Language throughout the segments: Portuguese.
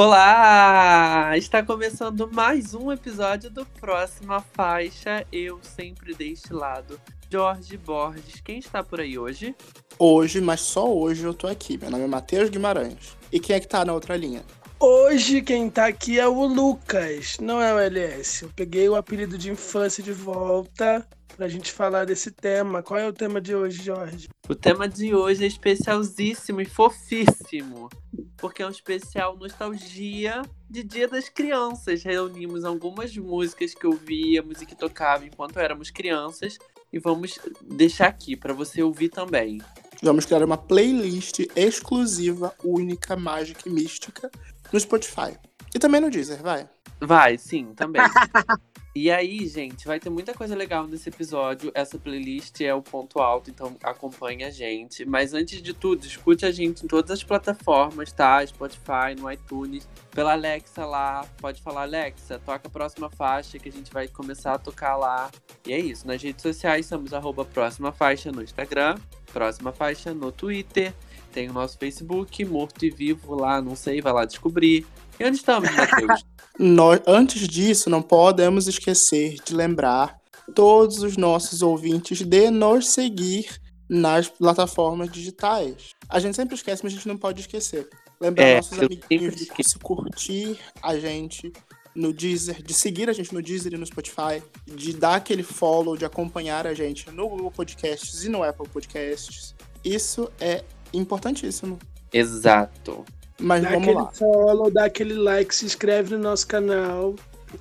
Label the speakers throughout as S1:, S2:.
S1: Olá! Está começando mais um episódio do Próxima Faixa. Eu sempre deste lado, Jorge Borges. Quem está por aí hoje?
S2: Hoje, mas só hoje eu tô aqui. Meu nome é Matheus Guimarães. E quem é que tá na outra linha?
S3: Hoje quem tá aqui é o Lucas, não é o LS. Eu peguei o apelido de infância de volta pra gente falar desse tema. Qual é o tema de hoje, Jorge?
S1: O tema de hoje é especialzíssimo e fofíssimo, porque é um especial nostalgia de Dia das Crianças. Reunimos algumas músicas que ouvíamos e que tocavam enquanto éramos crianças e vamos deixar aqui para você ouvir também.
S2: Vamos criar uma playlist exclusiva, única, mágica e mística no Spotify. E também no Deezer, vai.
S1: Vai, sim, também. e aí, gente, vai ter muita coisa legal nesse episódio. Essa playlist é o ponto alto, então acompanhe a gente. Mas antes de tudo, escute a gente em todas as plataformas, tá? Spotify, no iTunes, pela Alexa lá. Pode falar, Alexa, toca a próxima faixa que a gente vai começar a tocar lá. E é isso. Nas redes sociais, somos arroba próxima faixa no Instagram, próxima faixa no Twitter. Tem o nosso Facebook, Morto e Vivo lá, não sei, vai lá descobrir. E onde estamos, Matheus?
S2: Nós, antes disso, não podemos esquecer de lembrar todos os nossos ouvintes de nos seguir nas plataformas digitais. A gente sempre esquece, mas a gente não pode esquecer. Lembrar
S1: É,
S2: nossos amiguinhos de se curtir a gente no Deezer, de seguir a gente no Deezer e no Spotify, de dar aquele follow, de acompanhar a gente no Google Podcasts e no Apple Podcasts. Isso é importantíssimo.
S1: Exato.
S2: Mas
S3: Dá
S2: vamos lá.
S3: follow, dá aquele like, se inscreve no nosso canal.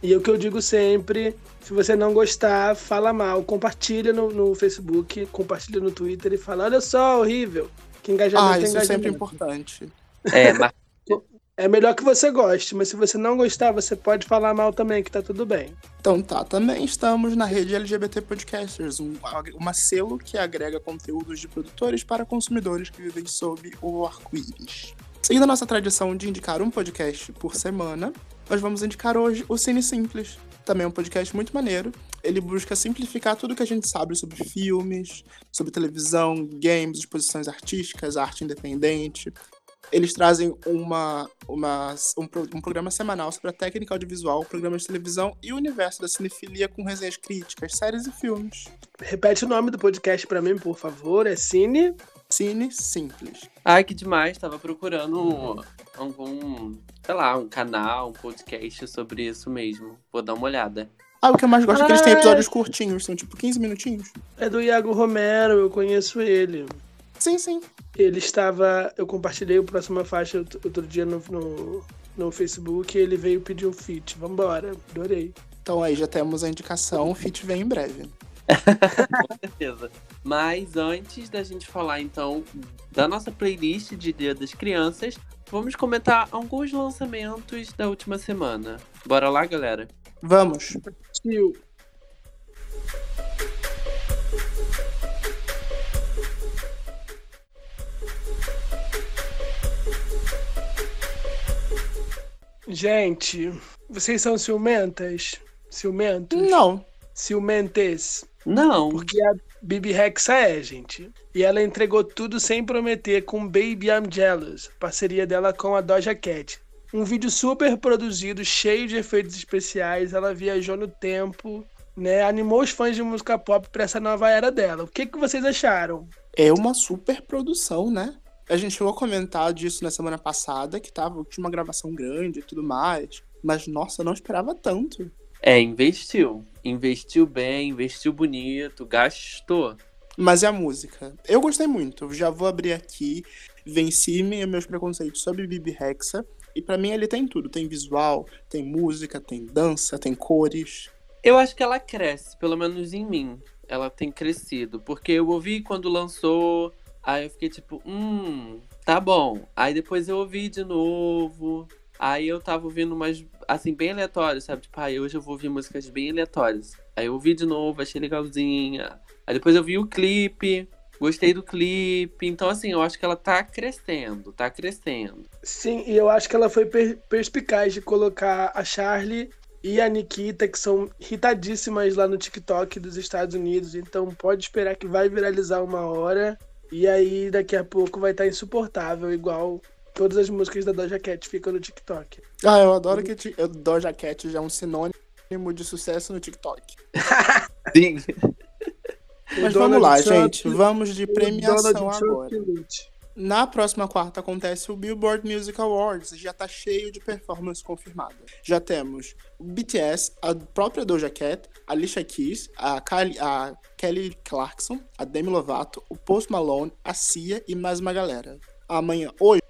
S3: E o que eu digo sempre, se você não gostar, fala mal. Compartilha no, no Facebook, compartilha no Twitter e fala, olha só, horrível. Que engajamento
S2: Ah,
S3: é
S2: isso é sempre
S3: engajamento.
S2: importante.
S1: É, mas
S3: É melhor que você goste, mas se você não gostar, você pode falar mal também, que tá tudo bem.
S2: Então tá, também estamos na rede LGBT Podcasters, um, uma selo que agrega conteúdos de produtores para consumidores que vivem sob o arco-íris. Seguindo a nossa tradição de indicar um podcast por semana, nós vamos indicar hoje o Cine Simples. Também é um podcast muito maneiro. Ele busca simplificar tudo que a gente sabe sobre filmes, sobre televisão, games, exposições artísticas, arte independente. Eles trazem uma, uma, um, um programa semanal sobre a técnica audiovisual, programas de televisão e o universo da cinefilia com resenhas críticas, séries e filmes.
S3: Repete o nome do podcast pra mim, por favor. É Cine.
S2: Cine Simples.
S1: Ai, que demais. Tava procurando algum, sei lá, um canal, um podcast sobre isso mesmo. Vou dar uma olhada.
S2: Ah, o que eu mais gosto é que eles têm
S3: Ah.
S2: episódios curtinhos, são tipo 15 minutinhos.
S3: É do Iago Romero, eu conheço ele.
S2: Sim, sim.
S3: Ele estava. Eu compartilhei o próxima faixa out- outro dia no, no, no Facebook e ele veio pedir um feat. Vambora, adorei.
S2: Então aí já temos a indicação, o feat vem em breve.
S1: Com certeza. Mas antes da gente falar, então, da nossa playlist de Dia das Crianças, vamos comentar alguns lançamentos da última semana. Bora lá, galera?
S2: Vamos.
S3: Tio, Gente, vocês são ciumentas? Ciumentos?
S2: Não.
S3: Ciumentes?
S1: Não.
S3: Porque a Bibi Rexa é, gente. E ela entregou tudo sem prometer com Baby I'm Jealous, parceria dela com a Doja Cat. Um vídeo super produzido, cheio de efeitos especiais. Ela viajou no tempo, né? Animou os fãs de música pop pra essa nova era dela. O que, que vocês acharam?
S2: É uma super produção, né? A gente chegou a comentar disso na semana passada, que tava, tinha uma gravação grande e tudo mais. Mas, nossa, eu não esperava tanto.
S1: É, investiu. Investiu bem, investiu bonito, gastou.
S2: Mas é a música. Eu gostei muito. Já vou abrir aqui. Venci me- meus preconceitos sobre Bibi Rexa. E pra mim ele tem tudo. Tem visual, tem música, tem dança, tem cores.
S1: Eu acho que ela cresce, pelo menos em mim. Ela tem crescido. Porque eu ouvi quando lançou. Aí eu fiquei tipo, hum, tá bom. Aí depois eu ouvi de novo. Aí eu tava ouvindo umas, assim, bem aleatórias, sabe? Tipo, ai, hoje eu vou ouvir músicas bem aleatórias. Aí eu ouvi de novo, achei legalzinha. Aí depois eu vi o clipe, gostei do clipe. Então, assim, eu acho que ela tá crescendo, tá crescendo.
S3: Sim, e eu acho que ela foi per- perspicaz de colocar a Charlie e a Nikita, que são hitadíssimas lá no TikTok dos Estados Unidos. Então pode esperar que vai viralizar uma hora. E aí daqui a pouco vai estar insuportável, igual Todas as músicas da Doja Cat ficam no TikTok.
S2: Ah, eu adoro que ti- Doja Cat já é um sinônimo de sucesso no TikTok.
S1: Sim.
S2: Mas
S3: O
S2: vamos lá,
S3: Trump-
S2: gente. Vamos de premiação
S3: Donald
S2: agora. Na próxima quarta acontece o Billboard Music Awards. Já tá cheio de performance confirmada. Já temos o BTS, a própria Doja Cat, a Alicia Keys, a, Kylie- a Kelly Clarkson, a Demi Lovato, o Post Malone, a Cia e mais uma galera. Amanhã, hoje,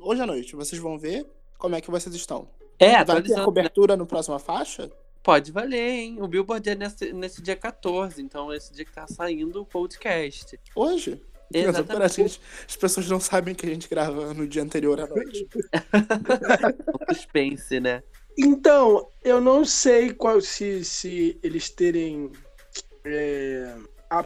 S2: hoje à noite, vocês vão ver como é que vocês estão.
S1: É,
S2: Vai ter a
S1: né?
S2: cobertura no próxima faixa?
S1: Pode valer, hein? O Billboard é nesse, nesse dia 14, então esse dia que tá saindo o podcast.
S2: Hoje?
S1: Exatamente.
S2: Gente, as pessoas não sabem que a gente grava no dia anterior à noite.
S1: Um suspense, né?
S3: Então, eu não sei qual se, se eles terem. é, a,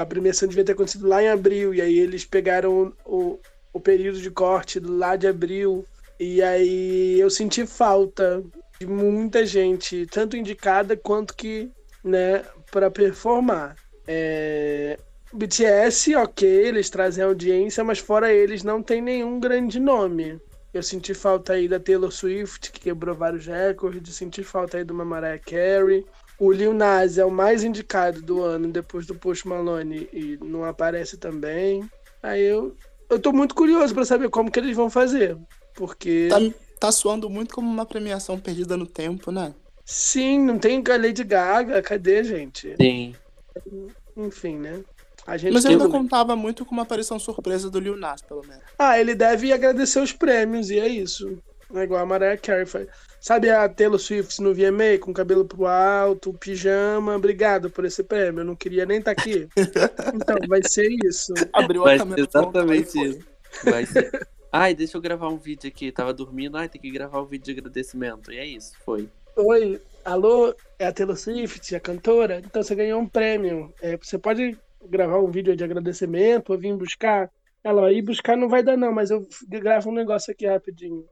S3: a premiação devia ter acontecido lá em abril, e aí eles pegaram o, o período de corte lá de abril, e aí eu senti falta de muita gente, tanto indicada quanto que, né, para performar. É, BTS, ok, eles trazem audiência, mas fora eles não tem nenhum grande nome. Eu senti falta aí da Taylor Swift, que quebrou vários recordes. Senti falta aí uma Mariah Carey. O Lil Nas é o mais indicado do ano, depois do Post Malone, e não aparece também. Aí eu, eu tô muito curioso pra saber como que eles vão fazer. Porque,
S2: Tá, tá soando muito como uma premiação perdida no tempo, né?
S3: sim, não tem a Lady Gaga. Cadê, gente?
S1: Sim.
S3: Enfim, né? A gente
S2: Mas eu ainda contava muito com uma aparição surpresa do Lil Nas, pelo menos.
S3: Ah, ele deve agradecer os prêmios, e é isso. É igual a Mariah Carey. faz. Sabe a Taylor Swift no VMA, com o cabelo pro alto, pijama? Obrigado por esse prêmio, eu não queria nem estar aqui. Então, vai ser isso.
S2: Abriu
S1: Vai
S2: a
S1: ser
S2: câmera
S1: exatamente isso. Vai ser. Ai, deixa eu gravar um vídeo aqui. Tava dormindo, ai, tem que gravar um vídeo de agradecimento. E é isso, foi.
S3: Oi, alô, é a Taylor Swift, a cantora? Então você ganhou um prêmio. É, você pode gravar um vídeo de agradecimento ou vir buscar? Ela, ir buscar não vai dar não, mas eu gravo um negócio aqui rapidinho.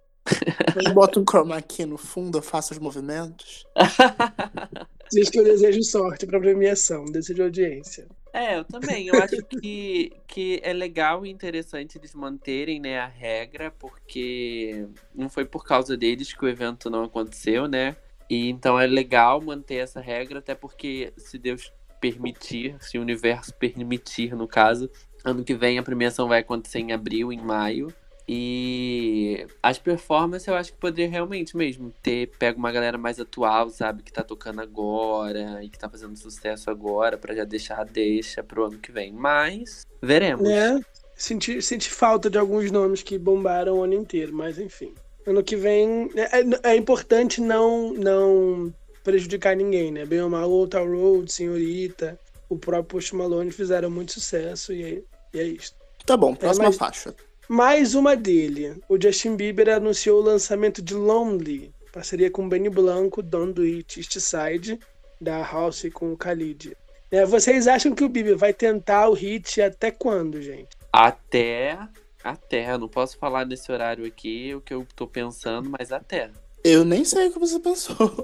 S2: Foi. Bota um chroma aqui no fundo, eu faço os movimentos.
S3: Diz que eu desejo sorte pra premiação, desejo audiência.
S1: É, eu também. Eu acho que, que é legal e interessante eles manterem né, a regra, porque não foi por causa deles que o evento não aconteceu, né? E então é legal manter essa regra, até porque se Deus permitir, se o universo permitir, no caso, ano que vem a premiação vai acontecer em abril, em maio. E as performances eu acho que poderia realmente mesmo ter pego uma galera mais atual, sabe, que tá tocando agora e que tá fazendo sucesso agora pra já deixar a deixa pro ano que vem. Mas veremos.
S3: né? Senti, senti falta de alguns nomes que bombaram o ano inteiro, mas enfim. Ano que vem é, é- é importante não não prejudicar ninguém, né? Bem ou mal, Town Road, Senhorita, o próprio Post Malone fizeram muito sucesso e é, e é isso.
S2: Tá bom, próxima
S3: mas-
S2: faixa.
S3: Mais uma dele. O Justin Bieber anunciou o lançamento de Lonely, parceria com Benny Blanco, Don't Do It, East Side, da House com o Khalid. Né, vocês acham que o Bieber vai tentar o hit até quando, gente?
S1: Até. Até. Eu não posso falar nesse horário aqui o que eu tô pensando, mas até.
S2: Eu nem sei o que você pensou.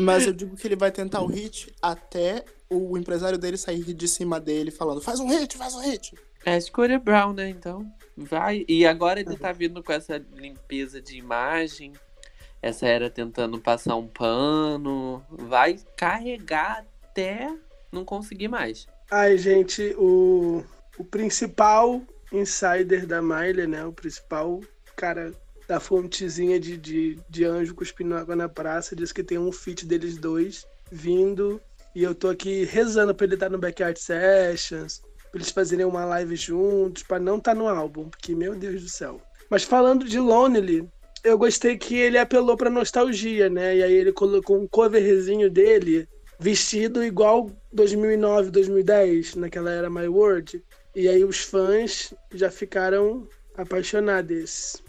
S2: Mas eu digo que ele vai tentar o hit até o empresário dele sair de cima dele falando: faz um hit, faz um hit.
S1: É escolha Brown, né? Então, vai. E agora ele tá vindo com essa limpeza de imagem. Essa era tentando passar um pano. Vai carregar até não conseguir mais.
S3: Ai, gente, o, o principal insider da Miley, né? O principal cara da fontezinha de, de, de anjo cuspindo água na praça, disse que tem um feat deles dois vindo. E eu tô aqui rezando pra ele estar no Backyard Sessions, eles fazerem uma live juntos, pra não estar no álbum, porque, meu Deus do céu. Mas falando de Lonely, eu gostei que ele apelou pra nostalgia, né? E aí ele colocou um coverzinho dele vestido igual 2009, 2010, naquela era My World. E aí os fãs já ficaram apaixonados.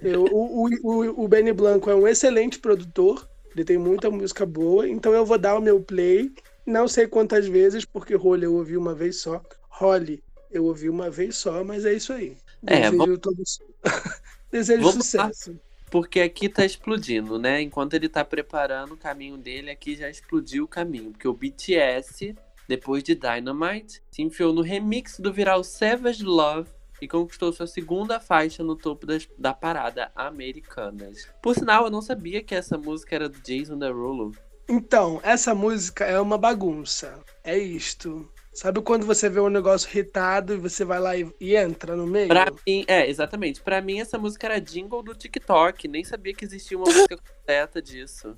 S3: Eu, o, o, o, Benny Blanco é um excelente produtor, ele tem muita música boa, então eu vou dar o meu play. Não sei quantas vezes, porque Rolly eu ouvi uma vez só. Holly eu ouvi uma vez só, mas é isso aí.
S1: É,
S3: Desejo,
S1: vou-
S3: todo... Desejo sucesso.
S1: Porque aqui tá explodindo, né? Enquanto ele tá preparando o caminho dele, aqui já explodiu o caminho. Porque o BTS, depois de Dynamite, se enfiou no remix do viral Savage Love e conquistou sua segunda faixa no topo das, da parada americanas. Por sinal, eu não sabia que essa música era do Jason Derulo.
S3: Então, essa música é uma bagunça. É isto. Sabe quando você vê um negócio irritado e você vai lá e, e entra no meio?
S1: Pra mim, é, exatamente. Pra mim, essa música era jingle do TikTok. Nem sabia que existia uma música completa disso.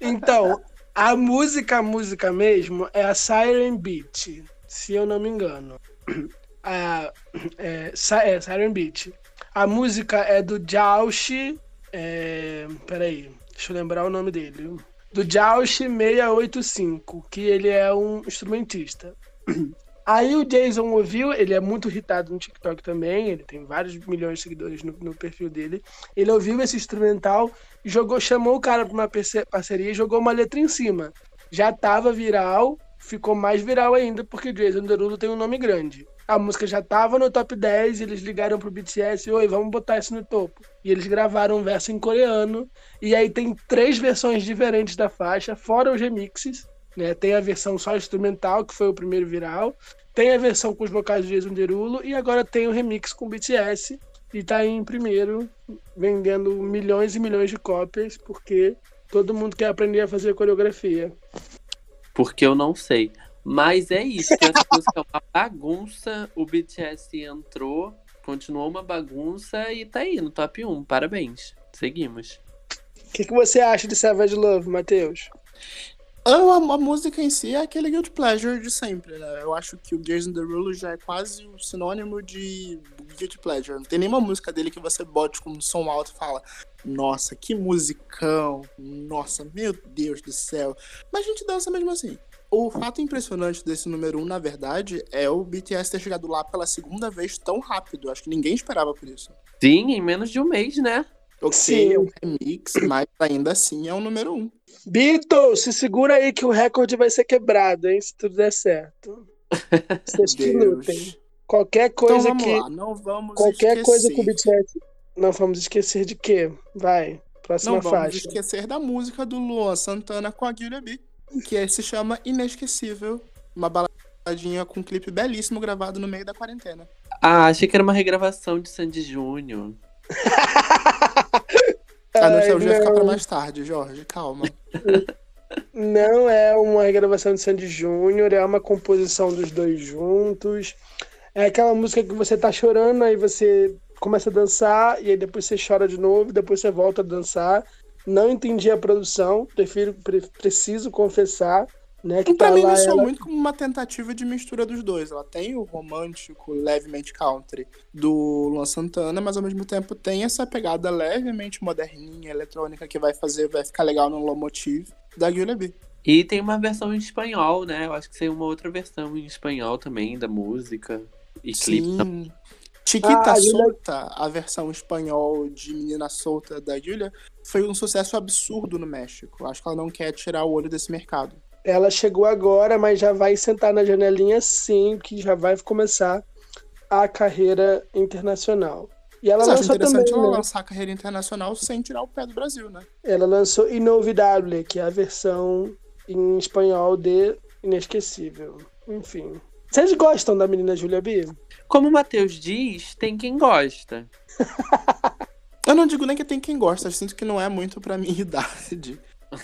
S3: Então, a música, a música mesmo, é a Siren Beat, se eu não me engano. A, é, é Siren Beat. A música é do Jaush. É, peraí, deixa eu lembrar o nome dele. Do Jaush 685, que ele é um instrumentista. Aí o Jason ouviu, ele é muito irritado no TikTok também, ele tem vários milhões de seguidores no, no perfil dele. Ele ouviu esse instrumental, jogou, chamou o cara para uma parceria e jogou uma letra em cima. Já tava viral, ficou mais viral ainda porque Jason Derulo tem um nome grande. A música já tava no top 10, eles ligaram pro BTS, oi, vamos botar isso no topo. E eles gravaram um verso em coreano, e aí tem três versões diferentes da faixa, fora os remixes. Né? Tem a versão só instrumental, que foi o primeiro viral. Tem a versão com os vocais do Jason Derulo. E agora tem o remix com o BTS. E tá em primeiro, vendendo milhões e milhões de cópias, porque todo mundo quer aprender a fazer coreografia.
S1: Porque eu não sei. Mas é isso, essa música é uma bagunça. O BTS entrou, continuou uma bagunça e tá aí no top 1. Parabéns. Seguimos.
S3: O que, que você acha de Savage Love, Matheus?
S2: A, a, música em si é aquele guilt pleasure de sempre, né? Eu acho que o Gears the Rule já é quase o sinônimo de guilt pleasure. Não tem nenhuma música dele que você bote com um som alto e fala nossa, que musicão, nossa, meu Deus do céu. Mas a gente dança mesmo assim. O fato impressionante desse número 1, um, na verdade, é o BTS ter chegado lá pela segunda vez tão rápido. Acho que ninguém esperava por isso.
S1: Sim, em menos de um mês, né?
S2: Ok, Sim. é um remix, mas ainda assim é o número 1. Um.
S3: Beatles, se segura aí que o recorde vai ser quebrado, hein? Se tudo der certo. Vocês que lutem. Qualquer então coisa
S2: então,
S3: que.
S2: Lá. Não vamos
S3: qualquer
S2: esquecer.
S3: coisa que o BTS. Não vamos esquecer de quê? Vai. Próxima
S2: Não
S3: faixa.
S2: vamos esquecer da música do Luan Santana com a Guilherme B, que é, se chama Inesquecível. Uma baladinha com um clipe belíssimo gravado no meio da quarentena.
S1: Ah, achei que era uma regravação de Sandy Júnior.
S2: A nostalgia Ai, fica pra mais tarde, Jorge, calma.
S3: Não é uma regravação de Sandy Júnior, é uma composição dos dois juntos. É aquela música que você tá chorando, aí você começa a dançar, e aí depois você chora de novo, depois você volta a dançar. Não entendi a produção, prefiro, pre preciso confessar. Né, que
S2: pra
S3: tá
S2: mim
S3: lá
S2: me soa
S3: ela...
S2: muito como uma tentativa de mistura dos dois. Ela tem o romântico, levemente country do Luan Santana, mas ao mesmo tempo tem essa pegada levemente moderninha, eletrônica, que vai fazer, vai ficar legal no Lomotive da Guilherme B.
S1: E tem uma versão em espanhol, né? Eu acho que tem uma outra versão em espanhol também da música. E clipe
S2: Sim. Chiquita ah, Solta, a versão espanhol de Menina Solta da Julia, foi um sucesso absurdo no México. Acho que ela não quer tirar o olho desse mercado.
S3: Ela chegou agora, mas já vai sentar na janelinha sim, que já vai começar a carreira internacional. E ela
S2: mas
S3: lançou
S2: interessante
S3: também,
S2: ela
S3: né?
S2: lançar a carreira internacional sem tirar o pé do Brasil, né?
S3: Ela lançou Inovidable, que é a versão em espanhol de Inesquecível. Enfim. Vocês gostam da menina Julia B?
S1: Como o Matheus diz, tem quem gosta.
S2: eu não digo nem que tem quem gosta, eu sinto que não é muito pra minha idade.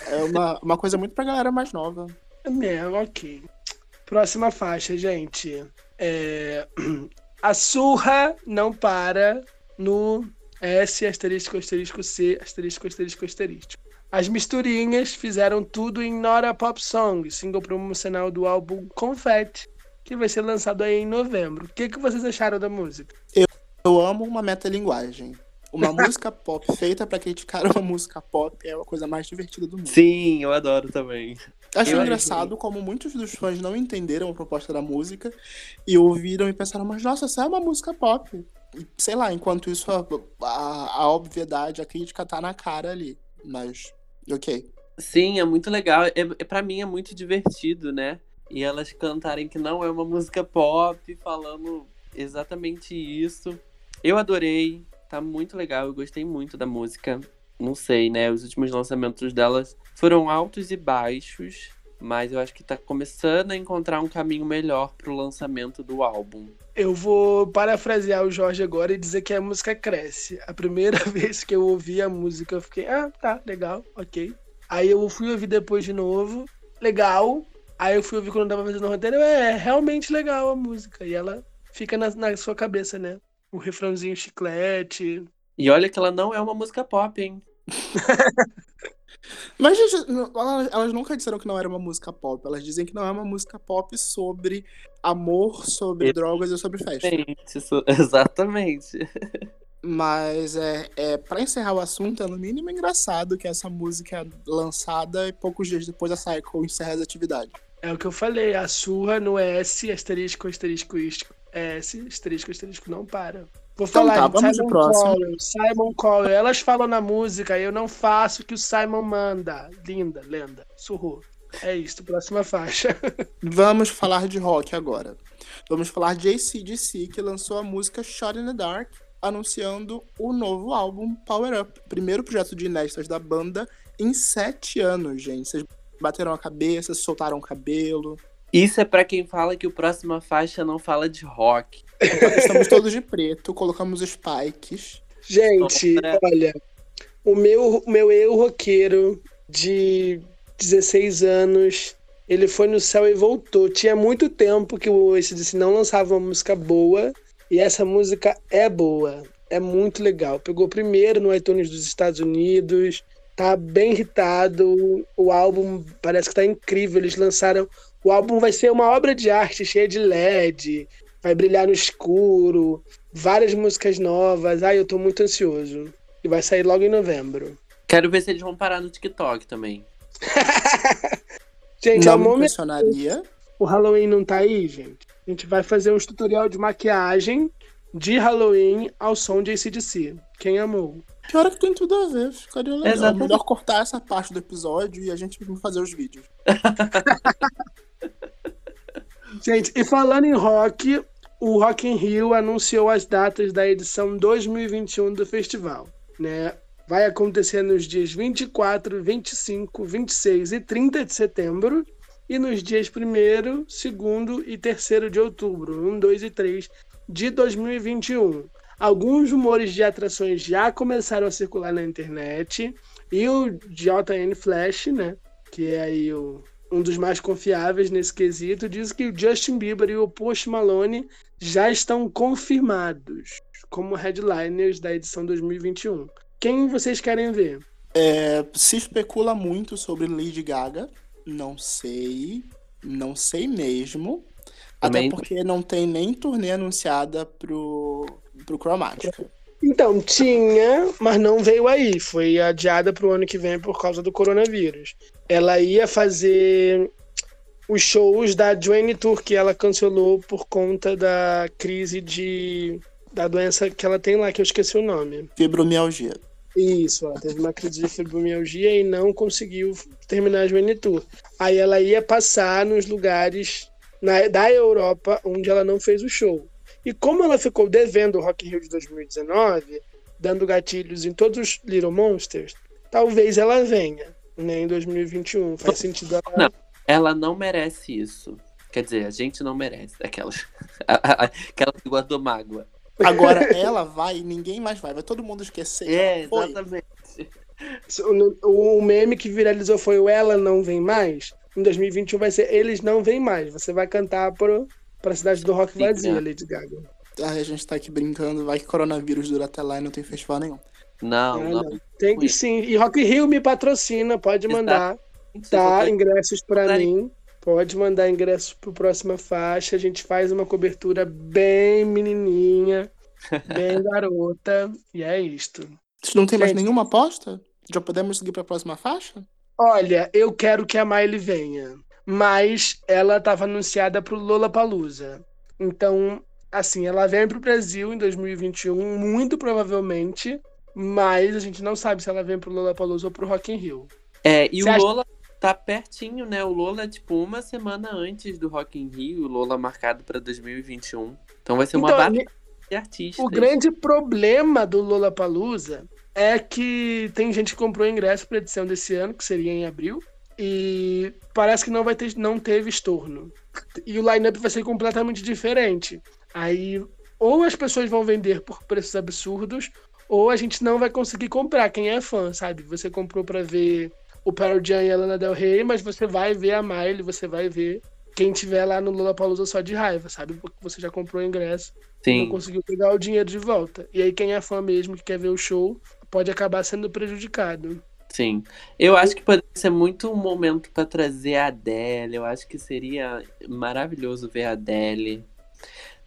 S2: É uma, uma coisa muito pra galera mais nova.
S3: É, ok. Próxima faixa, gente. É... A surra não para no S, asterisco, asterisco, C, asterisco, asterisco, asterisco. As misturinhas fizeram tudo em Nora Pop Song, single promocional do álbum Confetti, que vai ser lançado aí em novembro. O que, que vocês acharam da música?
S2: Eu, eu amo uma metalinguagem. Uma música pop feita para criticar uma música pop é a coisa mais divertida do mundo.
S1: Sim, eu adoro também.
S2: Acho
S1: Eu
S2: engraçado
S1: acho-
S2: como muitos dos fãs não entenderam a proposta da música e ouviram e pensaram, mas nossa, essa é uma música pop. E, sei lá, enquanto isso a, a, a obviedade, a crítica tá na cara ali. Mas, ok.
S1: Sim, é muito legal. É, é, para mim é muito divertido, né? E elas cantarem que não é uma música pop, falando exatamente isso. Eu adorei, tá muito legal, eu gostei muito da música. Não sei, né? Os últimos lançamentos delas foram altos e baixos, mas eu acho que tá começando a encontrar um caminho melhor pro lançamento do álbum.
S3: Eu vou parafrasear o Jorge agora e dizer que a música cresce. A primeira vez que eu ouvi a música, eu fiquei, ah, tá, legal, ok. Aí eu fui ouvir depois de novo, legal. Aí eu fui ouvir quando eu tava fazendo o roteiro, é, é realmente legal a música. E ela fica na, na sua cabeça, né? O refrãozinho chiclete.
S1: E olha que ela não é uma música pop, hein?
S2: Mas, gente, elas nunca disseram que não era uma música pop. Elas dizem que não é uma música pop sobre amor, sobre drogas e sobre festa.
S1: Exatamente.
S2: Mas é, é para encerrar o assunto, é no mínimo engraçado que essa música é lançada e poucos dias depois a Cycle encerra as atividades.
S3: É o que eu falei, a surra no S, asterisco, asterisco, S, asterisco, asterisco, não para. Vou então, falar tá, vamos Simon Cowell, Simon Cowell. Elas falam na música, eu não faço o que o Simon manda. Linda, lenda. Surrou. É isso, próxima faixa.
S2: Vamos falar de rock agora. Vamos falar de ACDC, que lançou a música Shot in the Dark, anunciando o novo álbum Power Up. Primeiro projeto de inéditas da banda em sete anos, gente. Vocês bateram a cabeça, soltaram o cabelo.
S1: Isso é para quem fala que o próxima faixa não fala de rock.
S2: Estamos todos de preto, colocamos spikes.
S3: Gente, olha, o meu, o meu eu roqueiro de 16 anos, ele foi no céu e voltou. Tinha muito tempo que o ACDC não lançava uma música boa, e essa música é boa, é muito legal. Pegou primeiro no iTunes dos Estados Unidos, tá bem irritado, o álbum parece que tá incrível, eles lançaram... O álbum vai ser uma obra de arte cheia de LED, vai brilhar no escuro, várias músicas novas. Ai, eu tô muito ansioso. E vai sair logo em novembro.
S1: Quero ver se eles vão parar no TikTok também.
S2: gente, não me impressionaria.
S3: O Halloween não tá aí, gente. A gente vai fazer um tutorial de maquiagem de Halloween ao som de ACDC. Quem amou?
S2: Pior é que tem tudo a ver, ficaria legal. Exatamente. Melhor cortar essa parte do episódio e a gente fazer os vídeos.
S3: gente, e falando em rock, o Rock in Rio anunciou as datas da edição 2021 do festival, né? Vai acontecer nos dias 24, 25, 26 e 30 de setembro e nos dias 1 2 e 3 de outubro, 1, 2 e 3 de 2021. Alguns rumores de atrações já começaram a circular na internet e o JN Flash, né, que é aí o, um dos mais confiáveis nesse quesito, diz que o Justin Bieber e o Post Malone já estão confirmados como headliners da edição 2021. Quem vocês querem ver?
S2: É, se especula muito sobre Lady Gaga. Não sei. Não sei mesmo. Também... Até porque não tem nem turnê anunciada pro, pro Chromatica.
S3: Então, tinha, mas não veio aí. Foi adiada pro ano que vem por causa do coronavírus. Ela ia fazer os shows da Joanne Tour que ela cancelou por conta da crise de da doença que ela tem lá, que eu esqueci o nome.
S2: Fibromialgia.
S3: Isso, ela teve uma crise de fibromialgia e não conseguiu terminar a Tour. Aí ela ia passar nos lugares na, da Europa onde ela não fez o show. E como ela ficou devendo o Rock in Rio de 2019, dando gatilhos em todos os Little Monsters, talvez ela venha né, em 2021. Faz sentido ela...
S1: Não ela não merece isso. Quer dizer, a gente não merece. Aquelas. Aquela que guardou mágoa.
S2: Agora ela vai e ninguém mais vai. Vai todo mundo esquecer.
S1: É, exatamente.
S3: O, o meme que viralizou foi o Ela Não Vem Mais. Em 2021 vai ser Eles Não Vem Mais. Você vai cantar pro, pra cidade do rock vazia, é. Lady Gaga.
S2: Ah, a gente tá aqui brincando. Vai que coronavírus dura até lá e não tem festival nenhum.
S1: Não, não. não.
S3: Tem que sim. E Rock Rio me patrocina, pode mandar. Tá, ingressos para mim. Pode mandar ingressos pro próxima faixa. A gente faz uma cobertura bem menininha, bem garota. E é isto.
S2: Você não tem gente, mais nenhuma aposta? Já podemos seguir para a próxima faixa?
S3: Olha, eu quero que a Miley venha, mas ela estava anunciada pro Lollapalooza. Então, assim, ela vem pro Brasil em 2021, muito provavelmente, mas a gente não sabe se ela vem pro Lollapalooza ou pro Rock in Rio.
S1: É, e Você o acha... Lola tá pertinho, né? O Lola é tipo uma semana antes do Rock in Rio, o Lola marcado para 2021. Então vai ser uma então, batalha de artistas.
S3: O grande problema do Lola Palusa é que tem gente que comprou ingresso para edição desse ano, que seria em abril, e parece que não vai ter, não teve estorno. E o lineup vai ser completamente diferente. Aí, ou as pessoas vão vender por preços absurdos, ou a gente não vai conseguir comprar, quem é fã, sabe? Você comprou para ver o Pearl Jam e a Lana Del Rey, mas você vai ver a Miley, você vai ver quem tiver lá no Lollapalooza só de raiva, sabe? Porque você já comprou o ingresso
S1: Sim.
S3: não conseguiu pegar o dinheiro de volta. E aí quem é fã mesmo, que quer ver o show, pode acabar sendo prejudicado.
S1: Sim. Eu acho que poderia ser muito um momento para trazer a Adele. Eu acho que seria maravilhoso ver a Adele.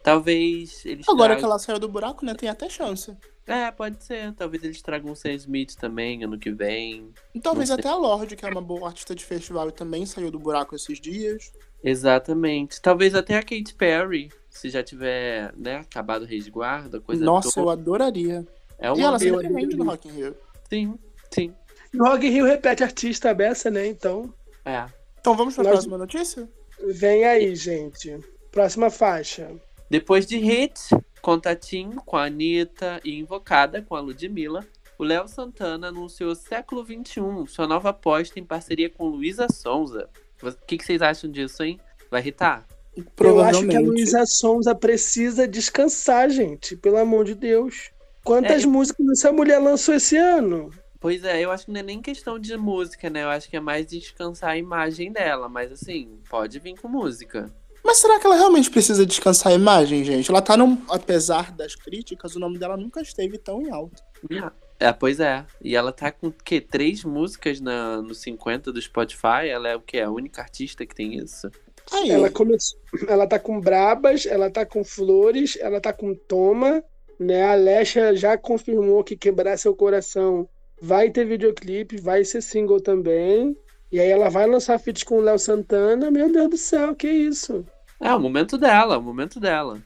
S1: Talvez eles
S2: Agora que
S1: tragam...
S2: ela saiu do buraco, né? Tem até chance.
S1: É, pode ser. Talvez eles tragam o Sam Smith também ano que vem.
S2: E talvez até a Lorde, que é uma boa artista de festival e também saiu do buraco esses dias.
S1: Exatamente. Talvez até a Katy Perry, se já tiver, né, acabado o resguardo, coisa
S2: Nossa,
S1: toda.
S2: eu adoraria.
S1: É
S2: E
S1: uma
S2: ela
S3: eu
S2: sempre rende no. Rock in Rio.
S1: Sim, sim.
S3: E o Rock in Rio repete artista beça, né? Então,
S1: É.
S2: Então vamos pra
S3: Nós-
S2: próxima notícia?
S3: vem aí, gente. Próxima faixa.
S1: Depois de Hit, Contatinho com a Anitta e Invocada com a Ludmilla, o Léo Santana anunciou Século XXI, sua nova aposta em parceria com Luísa Sonza. O que, que vocês acham disso, hein? Vai irritar?
S3: Eu acho que a. Luísa Sonza precisa descansar, gente. Pelo amor de Deus. Quantas
S1: É.
S3: músicas essa mulher lançou esse ano?
S1: Pois é, eu acho que não é nem questão de música, né? Eu acho que é mais descansar a imagem dela. Mas assim, pode vir com música.
S2: Mas será que ela realmente precisa descansar a imagem, gente? Ela tá num. Apesar das críticas, o nome dela nunca esteve tão em alta.
S1: É, pois é. E ela tá com o quê? Três músicas na, no 50 do Spotify? Ela é o quê? A única artista que tem isso?
S2: Aí,
S3: Ela começou. Ela tá com Brabas, ela tá com Flores, ela tá com Toma, né? A Alexa já confirmou que Quebrar Seu Coração vai ter videoclipe, vai ser single também. E aí ela vai lançar feat com o Léo Santana. Meu Deus do céu, que isso?
S1: É, o momento dela, o momento dela.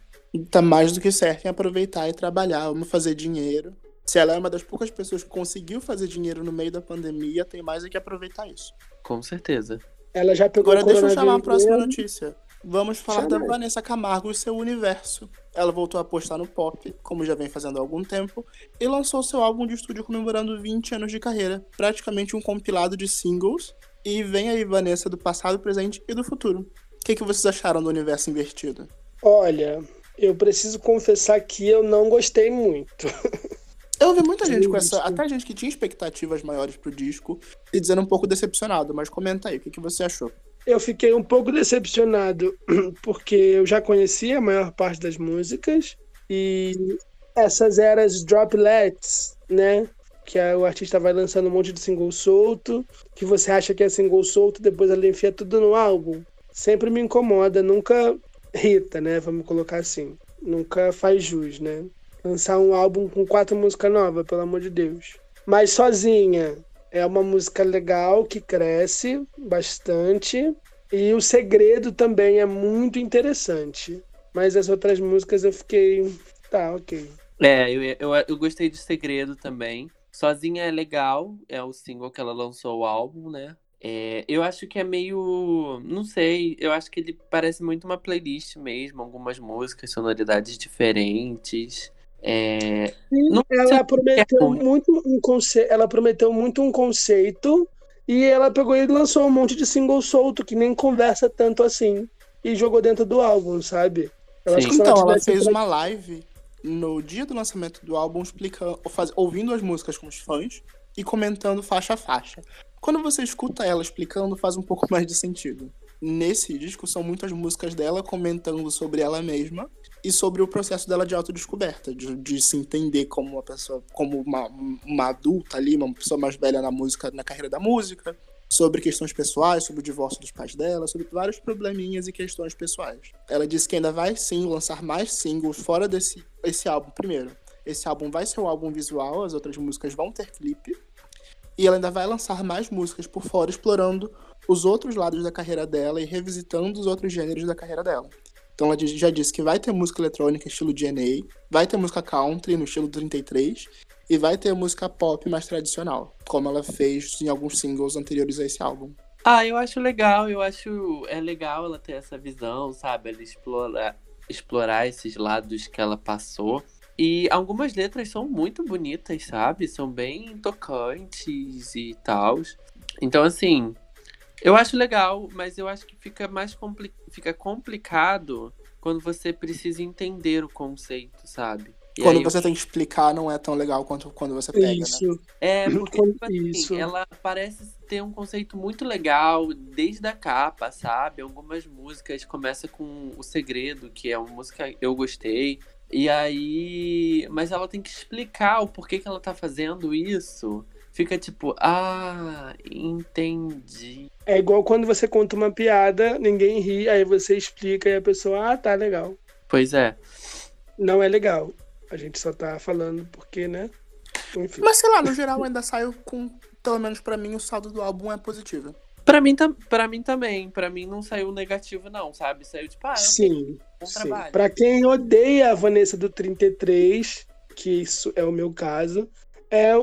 S2: tá mais do que certo em aproveitar e trabalhar. Vamos fazer dinheiro. Se ela é uma das poucas pessoas que conseguiu fazer dinheiro no meio da pandemia, tem mais é que aproveitar isso.
S1: Com certeza.
S3: Ela já pegou
S2: Agora
S3: o
S2: deixa eu chamar a próxima
S3: mesmo.
S2: notícia. Vamos falar
S3: Chama
S2: da. Vanessa Camargo e seu universo. Ela voltou a apostar no pop, como já vem fazendo há algum tempo, e lançou seu álbum de estúdio comemorando 20 anos de carreira, praticamente um compilado de singles. E vem aí Vanessa do passado, presente e do futuro. O que, que vocês acharam do universo invertido?
S3: Olha, eu preciso confessar que eu não gostei muito.
S2: Eu ouvi muita gente com essa. Até gente que tinha expectativas maiores pro disco e dizendo um pouco decepcionado, mas comenta aí, o que, que você achou?
S3: Eu fiquei um pouco decepcionado porque eu já conhecia a maior parte das músicas e essas eras droplets, né? Que é, o artista vai lançando um monte de single solto, que você acha que é single solto, depois ela enfia tudo no álbum. Sempre me incomoda, nunca irrita, né? Vamos colocar assim. Nunca faz jus, né? Lançar um álbum com quatro músicas novas, pelo amor de Deus. Mas sozinha, é uma música legal que cresce bastante. E o segredo também é muito interessante. Mas as outras músicas eu fiquei. Tá, ok.
S1: É, eu, eu, eu gostei de Segredo também. Sozinha é legal, é o single que ela lançou o álbum, né? É, eu acho que é meio. Não sei, eu acho que ele parece muito uma playlist mesmo, algumas músicas, sonoridades diferentes. É, Não sei
S3: Ela
S1: é
S3: prometeu
S1: ruim.
S3: muito um conce... ela prometeu muito um conceito e ela pegou e lançou um monte de single solto que nem conversa tanto assim e jogou dentro do álbum, sabe? Eu acho
S1: Sim.
S3: que
S2: Então, ela
S3: tivesse
S2: fez
S3: pra-
S2: uma live no dia do lançamento do álbum, explicando, ouvindo as músicas com os fãs e comentando faixa a faixa. Quando você escuta ela explicando, faz um pouco mais de sentido. Nesse disco são muitas músicas dela comentando sobre ela mesma e sobre o processo dela de autodescoberta, de, de se entender como uma pessoa, como uma, uma adulta ali, uma pessoa mais velha na música, na carreira da música, sobre questões pessoais, sobre o divórcio dos pais dela, sobre vários probleminhas e questões pessoais. Ela disse que ainda vai sim lançar mais singles fora desse esse álbum primeiro. Esse álbum vai ser um álbum visual, as outras músicas vão ter clipe. E ela ainda vai lançar mais músicas por fora, explorando os outros lados da carreira dela e revisitando os outros gêneros da carreira dela. Então ela já disse que vai ter música eletrônica estilo DNA, vai ter música country no estilo 33 e vai ter música pop mais tradicional, como ela fez em alguns singles anteriores a esse álbum.
S1: Ah, eu acho legal, eu acho é legal ela ter essa visão, sabe? Ela explorar, explorar esses lados que ela passou. E algumas letras são muito bonitas, sabe? São bem tocantes e tal. Então, assim, eu acho legal, mas eu acho que fica mais compli fica complicado quando você precisa entender o conceito, sabe? E
S2: quando
S1: aí
S2: você tem que explicar, não é tão legal quanto quando você pega, né?
S3: Isso.
S1: É, porque tipo assim,
S3: isso.
S1: ela parece ter um conceito muito legal desde a capa, sabe? Algumas músicas começam com O Segredo, que é uma música que eu gostei. E aí. Mas ela tem que explicar o porquê que ela tá fazendo isso. Fica tipo, ah, entendi.
S3: É igual quando você conta uma piada, ninguém ri, aí você explica e a pessoa, ah, tá legal.
S1: Pois é.
S3: Não é legal. A gente só tá falando porque, né? Enfim.
S2: Mas sei lá, no geral ainda saio com, pelo menos pra mim, o saldo do álbum é positivo.
S1: Pra mim, tam- pra mim também. Pra mim não saiu negativo, não, sabe? Saiu tipo, ah,
S3: Sim.
S1: bom
S3: Sim.
S1: trabalho.
S3: Pra quem odeia a Vanessa do 33, que isso é o meu caso, é,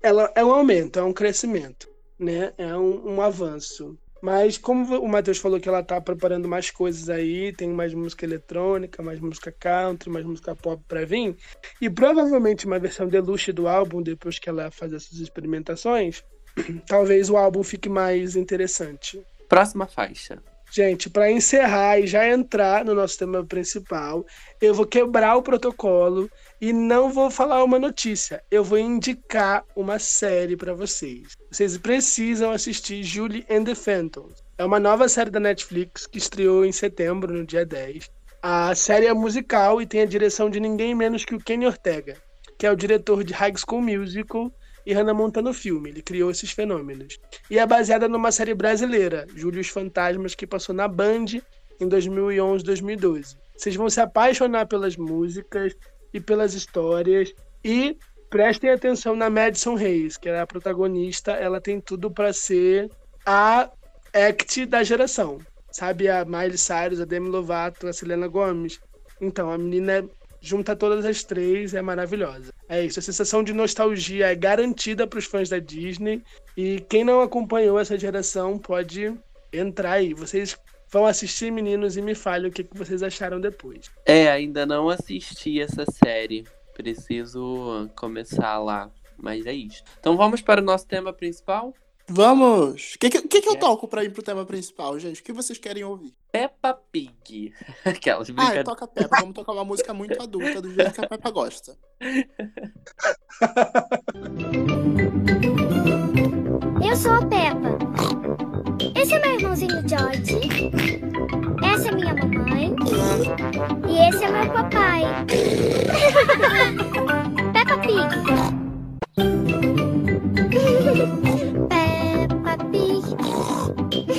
S3: ela, é um aumento, é um crescimento, né? É um, um avanço. Mas como o Matheus falou que ela tá preparando mais coisas aí, tem mais música eletrônica, mais música country, mais música pop pra vir, e provavelmente uma versão deluxe do álbum depois que ela faz essas experimentações, talvez o álbum fique mais interessante.
S1: Próxima faixa.
S3: Gente, para encerrar e já entrar no nosso tema principal, eu vou quebrar o protocolo e não vou falar uma notícia. Eu vou indicar uma série para vocês. Vocês precisam assistir Julie and the Phantoms. É uma nova série da Netflix que estreou em setembro, no dia 10. A série é musical e tem a direção de ninguém menos que o Kenny Ortega, que é o diretor de High School Musical e Hannah Montana Filme. Ele criou esses fenômenos. E é baseada numa série brasileira, Júlio os Fantasmas, que passou na Band em 2011, 2012. Vocês vão se apaixonar pelas músicas e pelas histórias e prestem atenção na Madison Reis, que é a protagonista, ela tem tudo para ser a act da geração. Sabe a Miley Cyrus, a Demi Lovato, a Selena Gomez. Então, a menina junta todas as três, é maravilhosa. É isso, a sensação de nostalgia é garantida para os fãs da Disney e quem não acompanhou essa geração pode entrar aí. Vocês vão assistir, meninos, e me falem o que vocês acharam depois.
S1: É, ainda não assisti essa série. Preciso começar lá. Mas é isso. Então vamos para o nosso tema principal?
S2: Vamos! O que, que, que que eu
S1: É.
S2: toco pra ir pro tema principal, gente? O que vocês querem ouvir?
S1: Peppa Pig. Aquelas
S2: Ah,
S1: brincadeiras.
S2: toca Peppa. Vamos tocar uma música muito adulta, do jeito que a Peppa gosta.
S4: Eu sou a Peppa. Esse é meu irmãozinho George. Essa é minha mamãe. E esse é meu papai. Peppa Pig.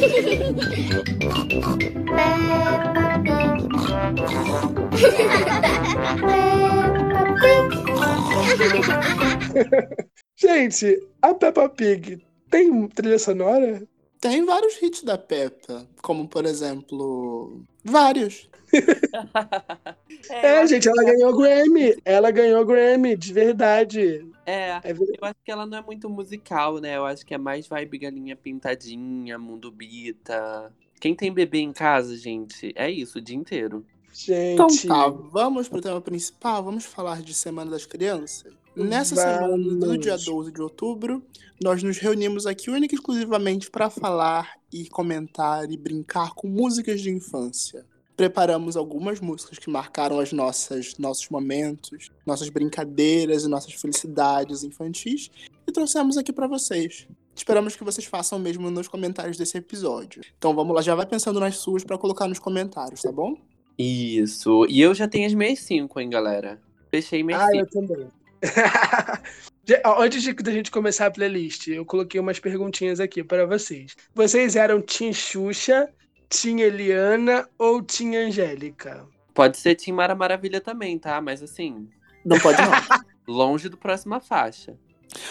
S3: Gente, a Peppa Pig tem trilha sonora?
S2: Tem vários hits da Peppa, como por exemplo. Vários.
S3: É,
S1: eu
S3: gente, ela
S1: que-
S3: ganhou Grammy. Ela ganhou Grammy, de verdade.
S1: É,
S3: É ver-
S1: eu acho que ela não é muito musical, né? Eu acho que é mais vibe galinha pintadinha, mundo bita. Quem tem bebê em casa, gente, é isso o dia inteiro.
S2: Então
S3: Gente,
S2: tá, vamos pro tema principal. Vamos falar de Semana das Crianças. Nessa semana, no
S3: Vamos.
S2: dia 12 de outubro, nós nos reunimos aqui única e exclusivamente para falar e comentar e brincar com músicas de infância. Preparamos algumas músicas que marcaram as nossas nossos momentos, nossas brincadeiras e nossas felicidades infantis e trouxemos aqui para vocês. Esperamos que vocês façam o mesmo nos comentários desse episódio. Então vamos lá, já vai pensando nas suas para colocar nos comentários, tá bom?
S1: Isso. E eu já tenho as minhas cinco, hein, galera? Fechei minhas
S3: ah,
S1: cinco.
S3: eu também. Antes de da gente começar a playlist, eu coloquei umas perguntinhas aqui para vocês. Vocês eram Tim Xuxa, Tim Eliana ou Tim Angélica?
S1: Pode ser Tim Mara Maravilha também, tá? Mas assim,
S2: Não pode não.
S1: longe do próxima faixa.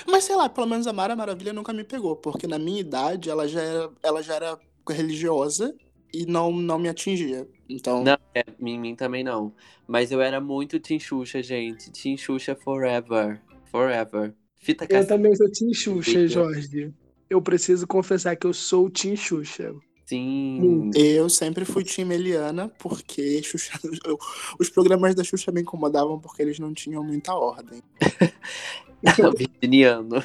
S2: Mas sei lá, pelo menos a Mara Maravilha nunca me pegou, porque na minha idade ela já era, ela já era religiosa e não, não me atingia. Então,
S1: Não, é, em mim também não. Mas eu era muito Tim Xuxa, gente. Tim Xuxa forever. Forever. Fita
S3: Eu
S1: cassete.
S3: também sou Tim Xuxa. Jorge. Eu preciso confessar que eu sou o Tim Xuxa.
S1: Sim.
S2: eu sempre fui time Eliana, porque Xuxa, eu- os programas da Xuxa me incomodavam porque eles não tinham muita ordem.
S1: Virginiano.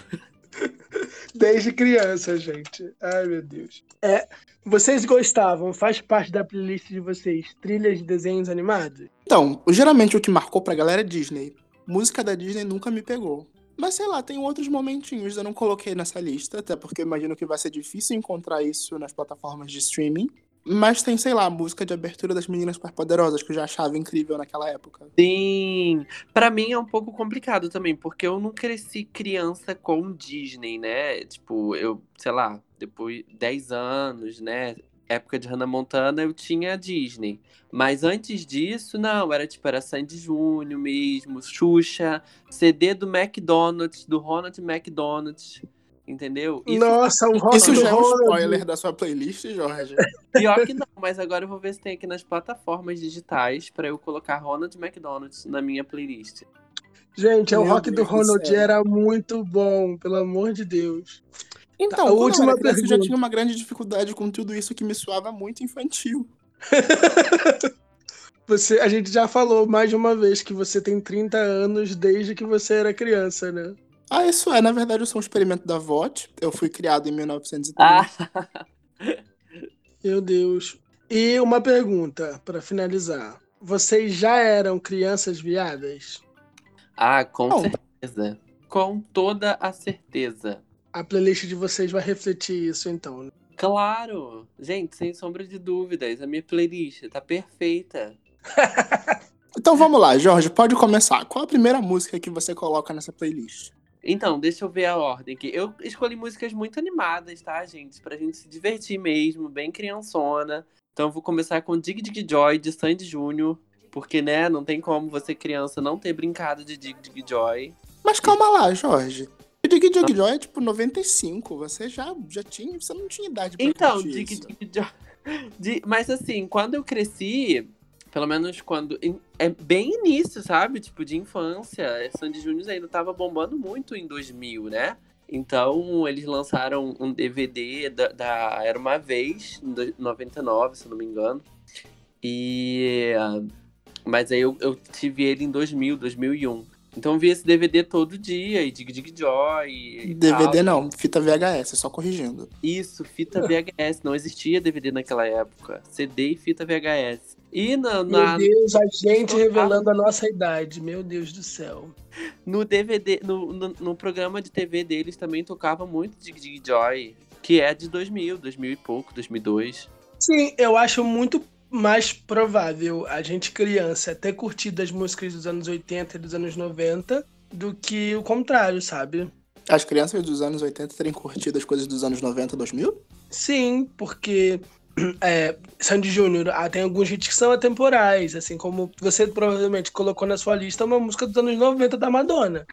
S3: Desde criança, gente. Ai, meu Deus. É, vocês gostavam, faz parte da playlist de vocês, trilhas de desenhos animados?
S2: Então, geralmente o que marcou pra galera é Disney. Música da Disney nunca me pegou. Mas sei lá, tem outros momentinhos, eu não coloquei nessa lista, até porque imagino que vai ser difícil encontrar isso nas plataformas de streaming. Mas tem, sei lá, a música de abertura das Meninas Superpoderosas, que eu já achava incrível naquela época.
S1: Sim, Pra mim é um pouco complicado também, porque eu não cresci criança com Disney, né? Tipo, eu, sei lá, depois 10 anos, né? Época de Hannah Montana, eu tinha Disney. Mas antes disso, não, era tipo, era Sandy Júnior mesmo, Xuxa, CD do McDonald's, do Ronald McDonald's, entendeu? Isso
S3: Nossa, o rock
S2: Isso
S3: do
S2: já é um
S3: Ronald.
S2: spoiler da sua playlist, Jorge.
S1: Pior que não, mas agora eu vou ver se tem aqui nas plataformas digitais pra eu colocar Ronald McDonald's na minha playlist.
S3: Gente, é o
S2: Meu
S3: rock do
S2: Deus do
S3: Ronald
S2: céu.
S3: era muito bom, pelo amor de Deus.
S2: Então,
S3: A última
S2: eu era criança, eu já tinha uma grande dificuldade com tudo isso que me soava muito infantil.
S3: Você, a gente já falou mais de uma vez que você tem 30 anos desde que você era criança, né?
S2: Ah, isso é, na verdade, eu sou um experimento da VOT. Eu fui criado em 1930.
S1: Ah,
S3: Meu Deus. E uma pergunta pra finalizar. Vocês já eram crianças viadas?
S1: ah com
S2: Bom.
S1: certeza. Com toda a certeza.
S3: A playlist de vocês vai refletir isso, então. né?
S1: Claro! Gente, sem sombra de dúvidas, a minha playlist tá perfeita.
S2: Então vamos lá, Jorge, pode começar. Qual a primeira música que você coloca nessa playlist?
S1: Então, deixa eu ver a ordem aqui. Eu escolhi músicas muito animadas, tá, gente? Pra gente se divertir mesmo, bem criançona. Então eu vou começar com Dig Dig Joy, de Sandy Júnior. Porque, né, não tem como você, criança, não ter brincado de Dig Dig Joy.
S2: Mas calma lá, Jorge. Dig Dig Joy é tipo 95. Você já, já tinha. Você não tinha idade pra
S1: Então, Dig. Dig Joy. Mas assim, quando eu cresci, pelo menos quando. É bem início, sabe? Tipo, de infância. Sandy Júnior ainda tava bombando muito em 2000, né? Então, eles lançaram um DVD da, da Era Uma Vez, em do- 99, se eu não me engano. E. Mas aí eu, eu tive ele em 2000, 2001. Então eu vi esse DVD todo dia, e Dig Dig Joy. E
S2: DVD
S1: tal.
S2: não, fita VHS, só corrigindo.
S1: Isso, fita VHS. Não existia DVD naquela época. CD e fita VHS. E na, na-
S3: Meu Deus, a gente revelando a nossa idade. Meu Deus do céu.
S1: no DVD, no, no, no programa de TV deles também tocava muito Dig Dig Joy, que é de 2000, 2000 e pouco, 2002.
S3: Sim, eu acho muito mais provável a gente criança ter curtido as músicas dos anos 80 e dos anos 90 do que o contrário, sabe?
S2: As crianças dos anos 80 terem curtido as coisas dos anos 90, 2000?
S3: Sim, porque é, Sandy Júnior ah, tem alguns hits que são atemporais, assim como você provavelmente colocou na sua lista uma música dos anos 90 da Madonna.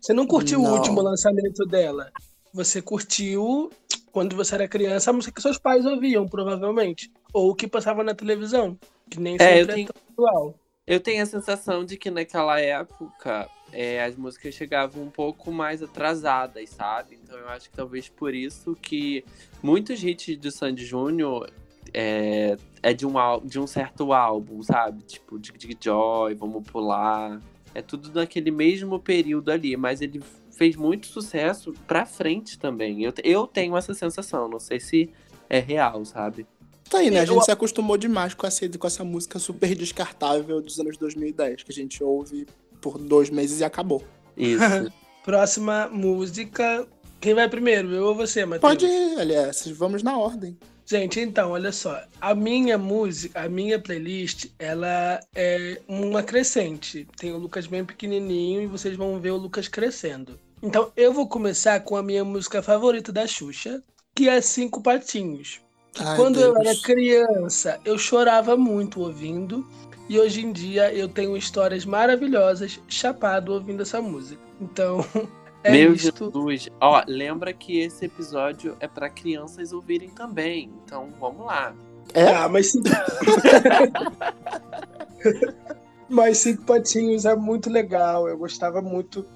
S3: Você não curtiu o
S2: Não.
S3: último lançamento dela. Você curtiu, quando você era criança, a música que seus pais ouviam, provavelmente. Ou que passava na televisão, que nem
S1: É, eu
S3: sempre é,
S1: tenho-
S3: tão atual.
S1: Eu tenho a sensação de que naquela época é, as músicas chegavam um pouco mais atrasadas, sabe? Então eu acho que talvez por isso que muitos hits de Sandy Júnior é, é de, um, de um certo álbum, sabe? Tipo, Dig Dig Joy, Vamos Pular. É tudo naquele mesmo período ali, mas ele fez muito sucesso pra frente também. Eu, eu tenho essa sensação, não sei se é real, sabe?
S2: Tá aí, né? A
S3: Eu-
S2: gente se acostumou demais com essa, com essa música super descartável dos anos 2010, que a gente ouve por dois meses e acabou.
S1: Isso.
S3: Próxima música. Quem vai primeiro? Eu ou você, Matheus?
S2: Pode ir, aliás, vamos na ordem.
S3: Gente, então, olha só. A minha música, a minha playlist, ela é uma crescente. Tem o Lucas bem pequenininho e vocês vão ver o Lucas crescendo. Então, eu vou começar com a minha música favorita da Xuxa, que é Cinco Patinhos.
S2: Ai,
S3: Quando eu
S2: Deus.
S3: era criança, eu chorava muito ouvindo. E hoje em dia eu tenho histórias maravilhosas chapado ouvindo essa música. Então, é
S1: Meu
S3: isto.
S1: Jesus. Ó, lembra que esse episódio é pra crianças ouvirem também. Então, vamos lá.
S2: É?
S3: Ah, mas cinco... mas cinco patinhos é muito legal. Eu gostava muito.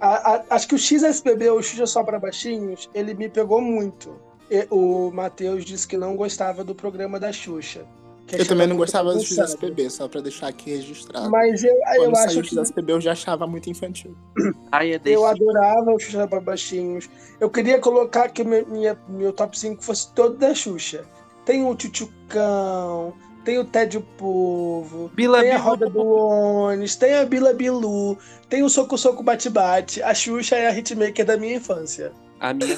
S3: A- a- acho que o XSBB, o Xuxa Só para Baixinhos, ele me pegou muito. E o Matheus disse que não gostava do programa da Xuxa. que
S2: Eu também não
S3: chamado
S2: gostava do. XSPB, só pra deixar aqui registrado.
S3: Mas eu,
S2: Quando
S3: eu acho
S2: saiu o
S3: que
S2: XSPB eu já achava muito infantil.
S1: Ai, é
S3: eu adorava o Xuxa para Baixinhos. Eu queria colocar que meu, minha, meu top 5 fosse todo da Xuxa. Tem o Tchutchucão, tem o Ted o Povo,
S1: Bila
S3: tem a
S1: Bilu.
S3: Roda do Onis, tem a Bila Bilu, tem o Soco Soco Bate Bate. A Xuxa é a hitmaker da minha infância.
S1: A minha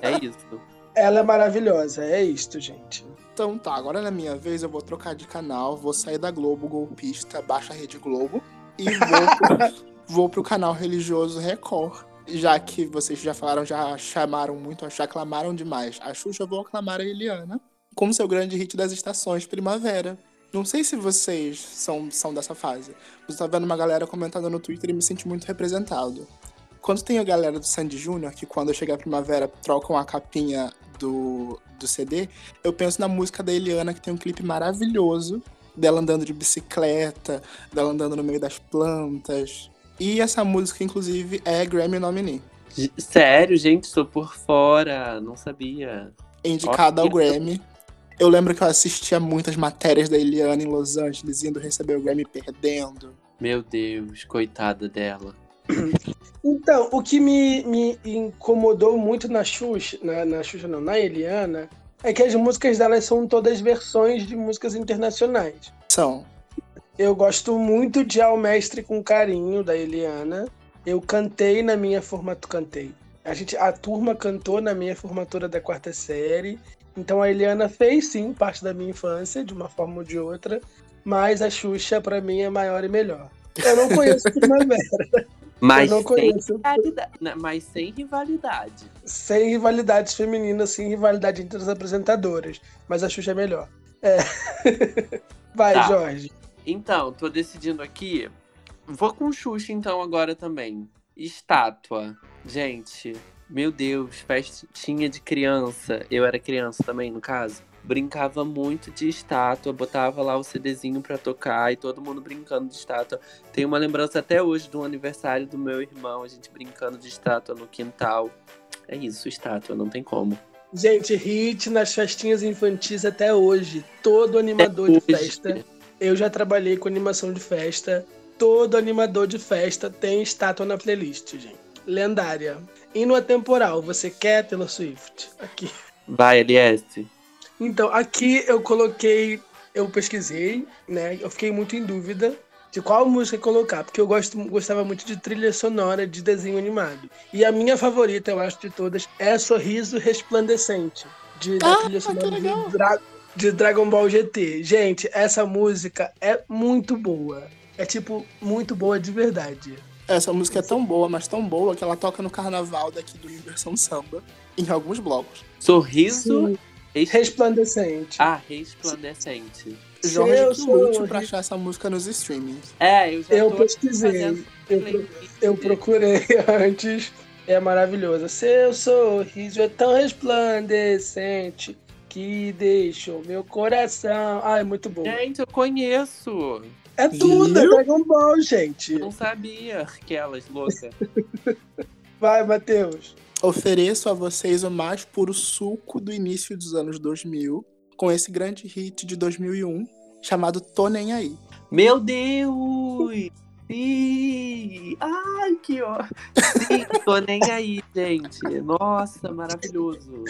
S1: é isso.
S3: Ela é maravilhosa, é isto, gente.
S2: Então tá, agora na minha vez eu vou trocar de canal, vou sair da Globo golpista, baixa a Rede Globo e vou pro, vou pro canal religioso Record. Já que vocês já falaram, já chamaram muito, já aclamaram demais a Xuxa, eu vou aclamar a Eliana com seu grande hit das estações Primavera. Não sei se vocês são, são dessa fase. Eu tava vendo uma galera comentando no Twitter e me senti muito representado. Quando tem a galera do Sandy Júnior, que quando chega a primavera trocam a capinha do, do CD, eu penso na música da Eliana, que tem um clipe maravilhoso, dela andando de bicicleta, dela andando no meio das plantas. E essa música, inclusive, é Grammy nominee.
S1: Sério, gente, estou por fora. Não sabia.
S2: Indicada ao Grammy. Eu lembro que eu assistia muitas matérias da Eliana em Los Angeles, indo receber o Grammy perdendo.
S1: Meu Deus, coitada dela.
S3: Então, o que me, me incomodou muito na Xuxa, na, na Xuxa não, na Eliana, é que as músicas delas são todas versões de músicas internacionais.
S2: São.
S3: Eu gosto muito de Ao Mestre com Carinho, da Eliana. Eu cantei na minha formatura. Cantei. A, gente, a turma cantou na minha formatura da quarta série. Então a Eliana fez sim parte da minha infância, de uma forma ou de outra. Mas a Xuxa, pra mim, é maior e melhor. Eu não conheço Primavera,
S1: Mas
S3: eu não
S1: sem,
S3: conheço.
S1: rivalidade, né, mas sem rivalidade.
S3: Sem rivalidades femininas, sem rivalidade entre as apresentadoras. Mas a Xuxa é melhor. É. Vai,
S1: Tá.
S3: Jorge.
S1: Então, tô decidindo aqui. Vou com Xuxa então agora também. Estátua. Gente, meu Deus, festinha de criança. Eu era criança também, no caso. Brincava muito de estátua, botava lá o CDzinho pra tocar e todo mundo brincando de estátua. Tenho uma lembrança até hoje do aniversário do meu irmão, a gente brincando de estátua no quintal. É isso, estátua, não tem como.
S3: Gente, hit nas festinhas infantis até hoje. Todo animador de
S1: hoje.
S3: festa. Eu já trabalhei com animação de festa. Todo animador de festa tem estátua na playlist, gente. Lendária. Hino atemporal. Você quer Taylor Swift? Aqui.
S1: Vai, LS.
S3: Então, aqui eu coloquei, eu pesquisei, né? Eu fiquei muito em dúvida de qual música colocar, porque eu gosto, gostava muito de trilha sonora de desenho animado. E a minha favorita, eu acho, de todas, é Sorriso Resplandecente, de, da
S2: Ah,
S3: trilha sonora de, Dra- de Dragon Ball GT. Gente, essa música é muito boa. É, tipo, muito boa de verdade.
S2: Essa música é tão boa, mas tão boa, que ela toca no carnaval daqui do Inversão Samba, em alguns blocos.
S1: Sorriso.
S3: Sim,
S1: es-
S3: Resplandecente.
S1: Ah, resplandecente.
S2: Jorge que lute
S3: sorriso-
S2: pra achar essa música nos streamings.
S1: É, eu já
S3: Eu pesquisei. Eu, Eu procurei antes. É maravilhosa. Seu sorriso é tão resplandecente que deixou meu coração. Ai, muito bom.
S1: Gente, eu conheço.
S3: É tudo, é? Dragon Ball, gente.
S1: Eu não sabia aquelas loucas.
S3: Vai, Matheus.
S2: Ofereço a vocês o mais puro suco do início dos anos 2000, com esse grande hit de 2001, chamado Tô Nem Aí.
S1: Meu Deus! Sim! Ai, que ó. Sim, tô nem aí, gente. Nossa, maravilhoso.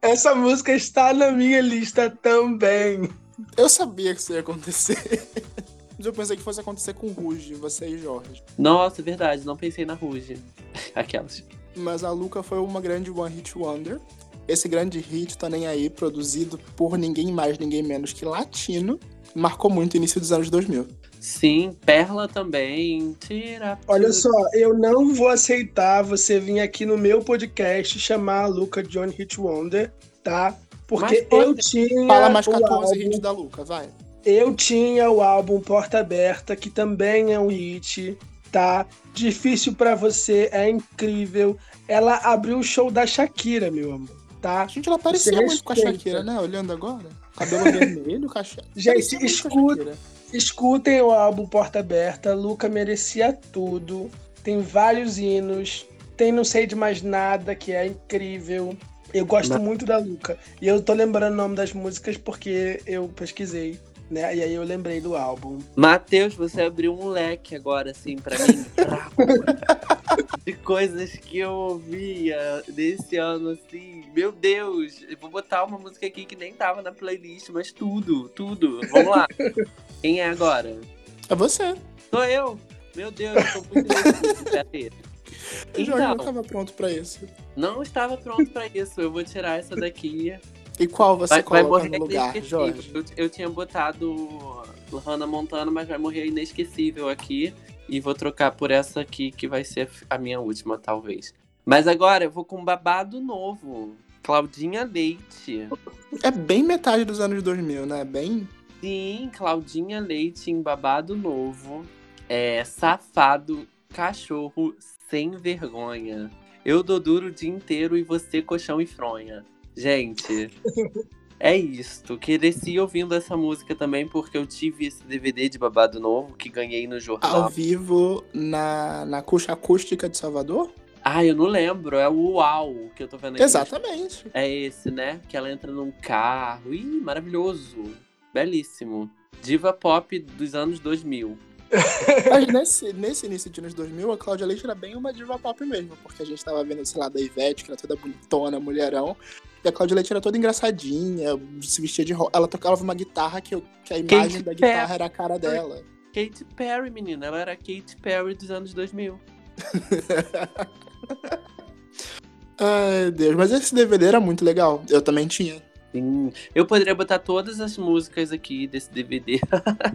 S3: Essa música está na minha lista também.
S2: Eu sabia que isso ia acontecer. Mas eu pensei que fosse acontecer com Ruge, você e Jorge.
S1: Nossa, verdade, não pensei na Ruge. Aquelas.
S2: Mas a Luca foi uma grande One Hit Wonder. Esse grande hit, Tô Nem Aí, produzido por ninguém mais, ninguém menos que Latino, marcou muito o início dos anos 2000.
S1: Sim, Perla também. Tira.
S3: Olha só, eu não vou aceitar você vir aqui no meu podcast chamar a Luca de Johnny Hit Wonder, tá? Porque eu tinha.
S2: Fala mais
S3: o
S2: 14
S3: álbum-
S2: hits da Luca, vai.
S3: Eu tinha o álbum Porta Aberta, que também é um hit, tá? Difícil pra você, é incrível. Ela abriu o show da Shakira, meu amor, tá?
S2: Gente, ela parecia muito com a. Shakira, né? Olhando agora. Cabelo vermelho, caixa.
S3: Gente,
S2: a
S3: escuta-. Escutem o álbum Porta Aberta, Luca merecia tudo. Tem vários hinos, tem Não Sei de Mais Nada, que é incrível. Eu gosto
S1: Mas-
S3: muito da Luca. E eu tô lembrando o nome das músicas porque eu pesquisei. Né? E aí eu lembrei do álbum.
S1: Matheus, você abriu um leque agora, assim, pra mim. de coisas que eu ouvia desse ano, assim. Meu Deus, eu vou botar uma música aqui que nem tava na playlist, mas tudo, tudo. Vamos lá. Quem é agora?
S2: É você.
S1: Sou eu. Meu Deus, eu tô muito aí.
S2: O Jorge não
S1: Então,
S2: estava pronto pra isso.
S1: não estava pronto pra isso. Eu vou tirar essa daqui.
S2: E qual você
S1: Vai, vai
S2: coloca
S1: morrer
S2: no lugar,
S1: inesquecível.
S2: Jorge?
S1: Eu, eu tinha botado Hannah Montana, mas vai morrer inesquecível aqui. E vou trocar por essa aqui, que vai ser a minha última, talvez. Mas agora eu vou com um babado novo. Claudinha Leite.
S2: É bem metade dos anos 2000, né? Bem.
S1: Sim, Claudinha Leite em babado novo. É safado, cachorro sem vergonha. Eu dou duro o dia inteiro e você colchão e fronha. Gente, é isto. Cresci ouvindo essa música também porque eu tive esse DVD de babado novo que ganhei no
S2: Ao
S1: jornal.
S2: vivo na, na Cuxa Acústica de Salvador?
S1: Ah, eu não lembro. É o Uau que eu tô vendo aqui.
S2: Exatamente.
S1: É esse, né? Que ela entra num carro. Ih, maravilhoso. Belíssimo. Diva pop dos anos 2000.
S2: Mas nesse, nesse início de anos 2000, a Cláudia Leite era bem uma diva pop mesmo, porque a gente tava vendo, sei lá, da Ivete, que era toda bonitona, mulherão. E a Cláudia Leite era toda engraçadinha, se vestia de rosa. Ela tocava uma guitarra que, eu- que a imagem
S1: Katy
S2: da guitarra
S1: Perry.
S2: era a cara dela.
S1: Katy Perry, menina. Ela era Katy Perry dos anos 2000.
S2: Ai, Deus, mas esse DVD era muito legal. Eu também tinha.
S1: Sim. Eu poderia botar todas as músicas aqui desse DVD.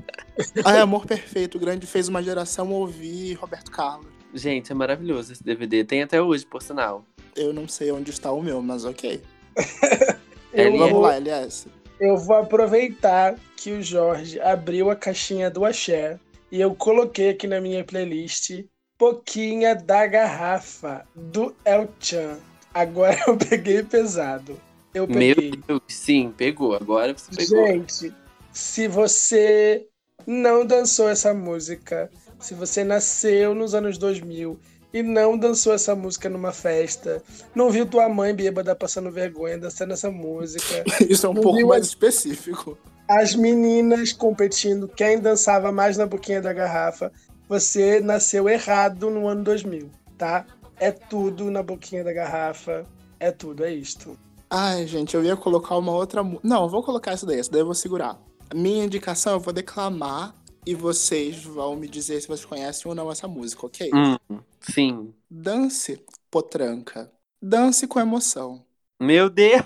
S2: Ai, Amor Perfeito, o grande fez uma geração ouvir Roberto Carlos.
S1: Gente, é maravilhoso esse DVD. Tem até hoje, por sinal.
S2: Eu não sei onde está o meu, mas ok.
S3: Eu
S1: é-
S2: Vamos
S3: vou,
S2: lá, LS.
S3: eu vou aproveitar que o Jorge abriu a caixinha do Axé e eu coloquei aqui na minha playlist Pouquinha da Garrafa, do El Chan. Agora eu peguei pesado. Eu
S1: Meu
S3: peguei.
S1: Deus, sim, pegou. Agora você pegou.
S3: Gente, se você não dançou essa música, se você nasceu nos anos 2000 e não dançou essa música numa festa, não viu tua mãe bêbada passando vergonha dançando essa música,
S2: Isso é um pouco mais
S3: as-
S2: específico.
S3: as meninas competindo, quem dançava mais na boquinha da garrafa, você nasceu errado no ano 2000, tá? É tudo na boquinha da garrafa, é tudo, é isto.
S2: Ai, gente, eu ia colocar uma outra. Não, eu vou colocar essa daí, essa daí eu vou segurar. Minha indicação eu vou declamar e vocês vão me dizer se vocês conhecem ou não essa música, ok?
S1: Hum, sim.
S2: Dance, potranca. Dance com emoção.
S1: Meu Deus.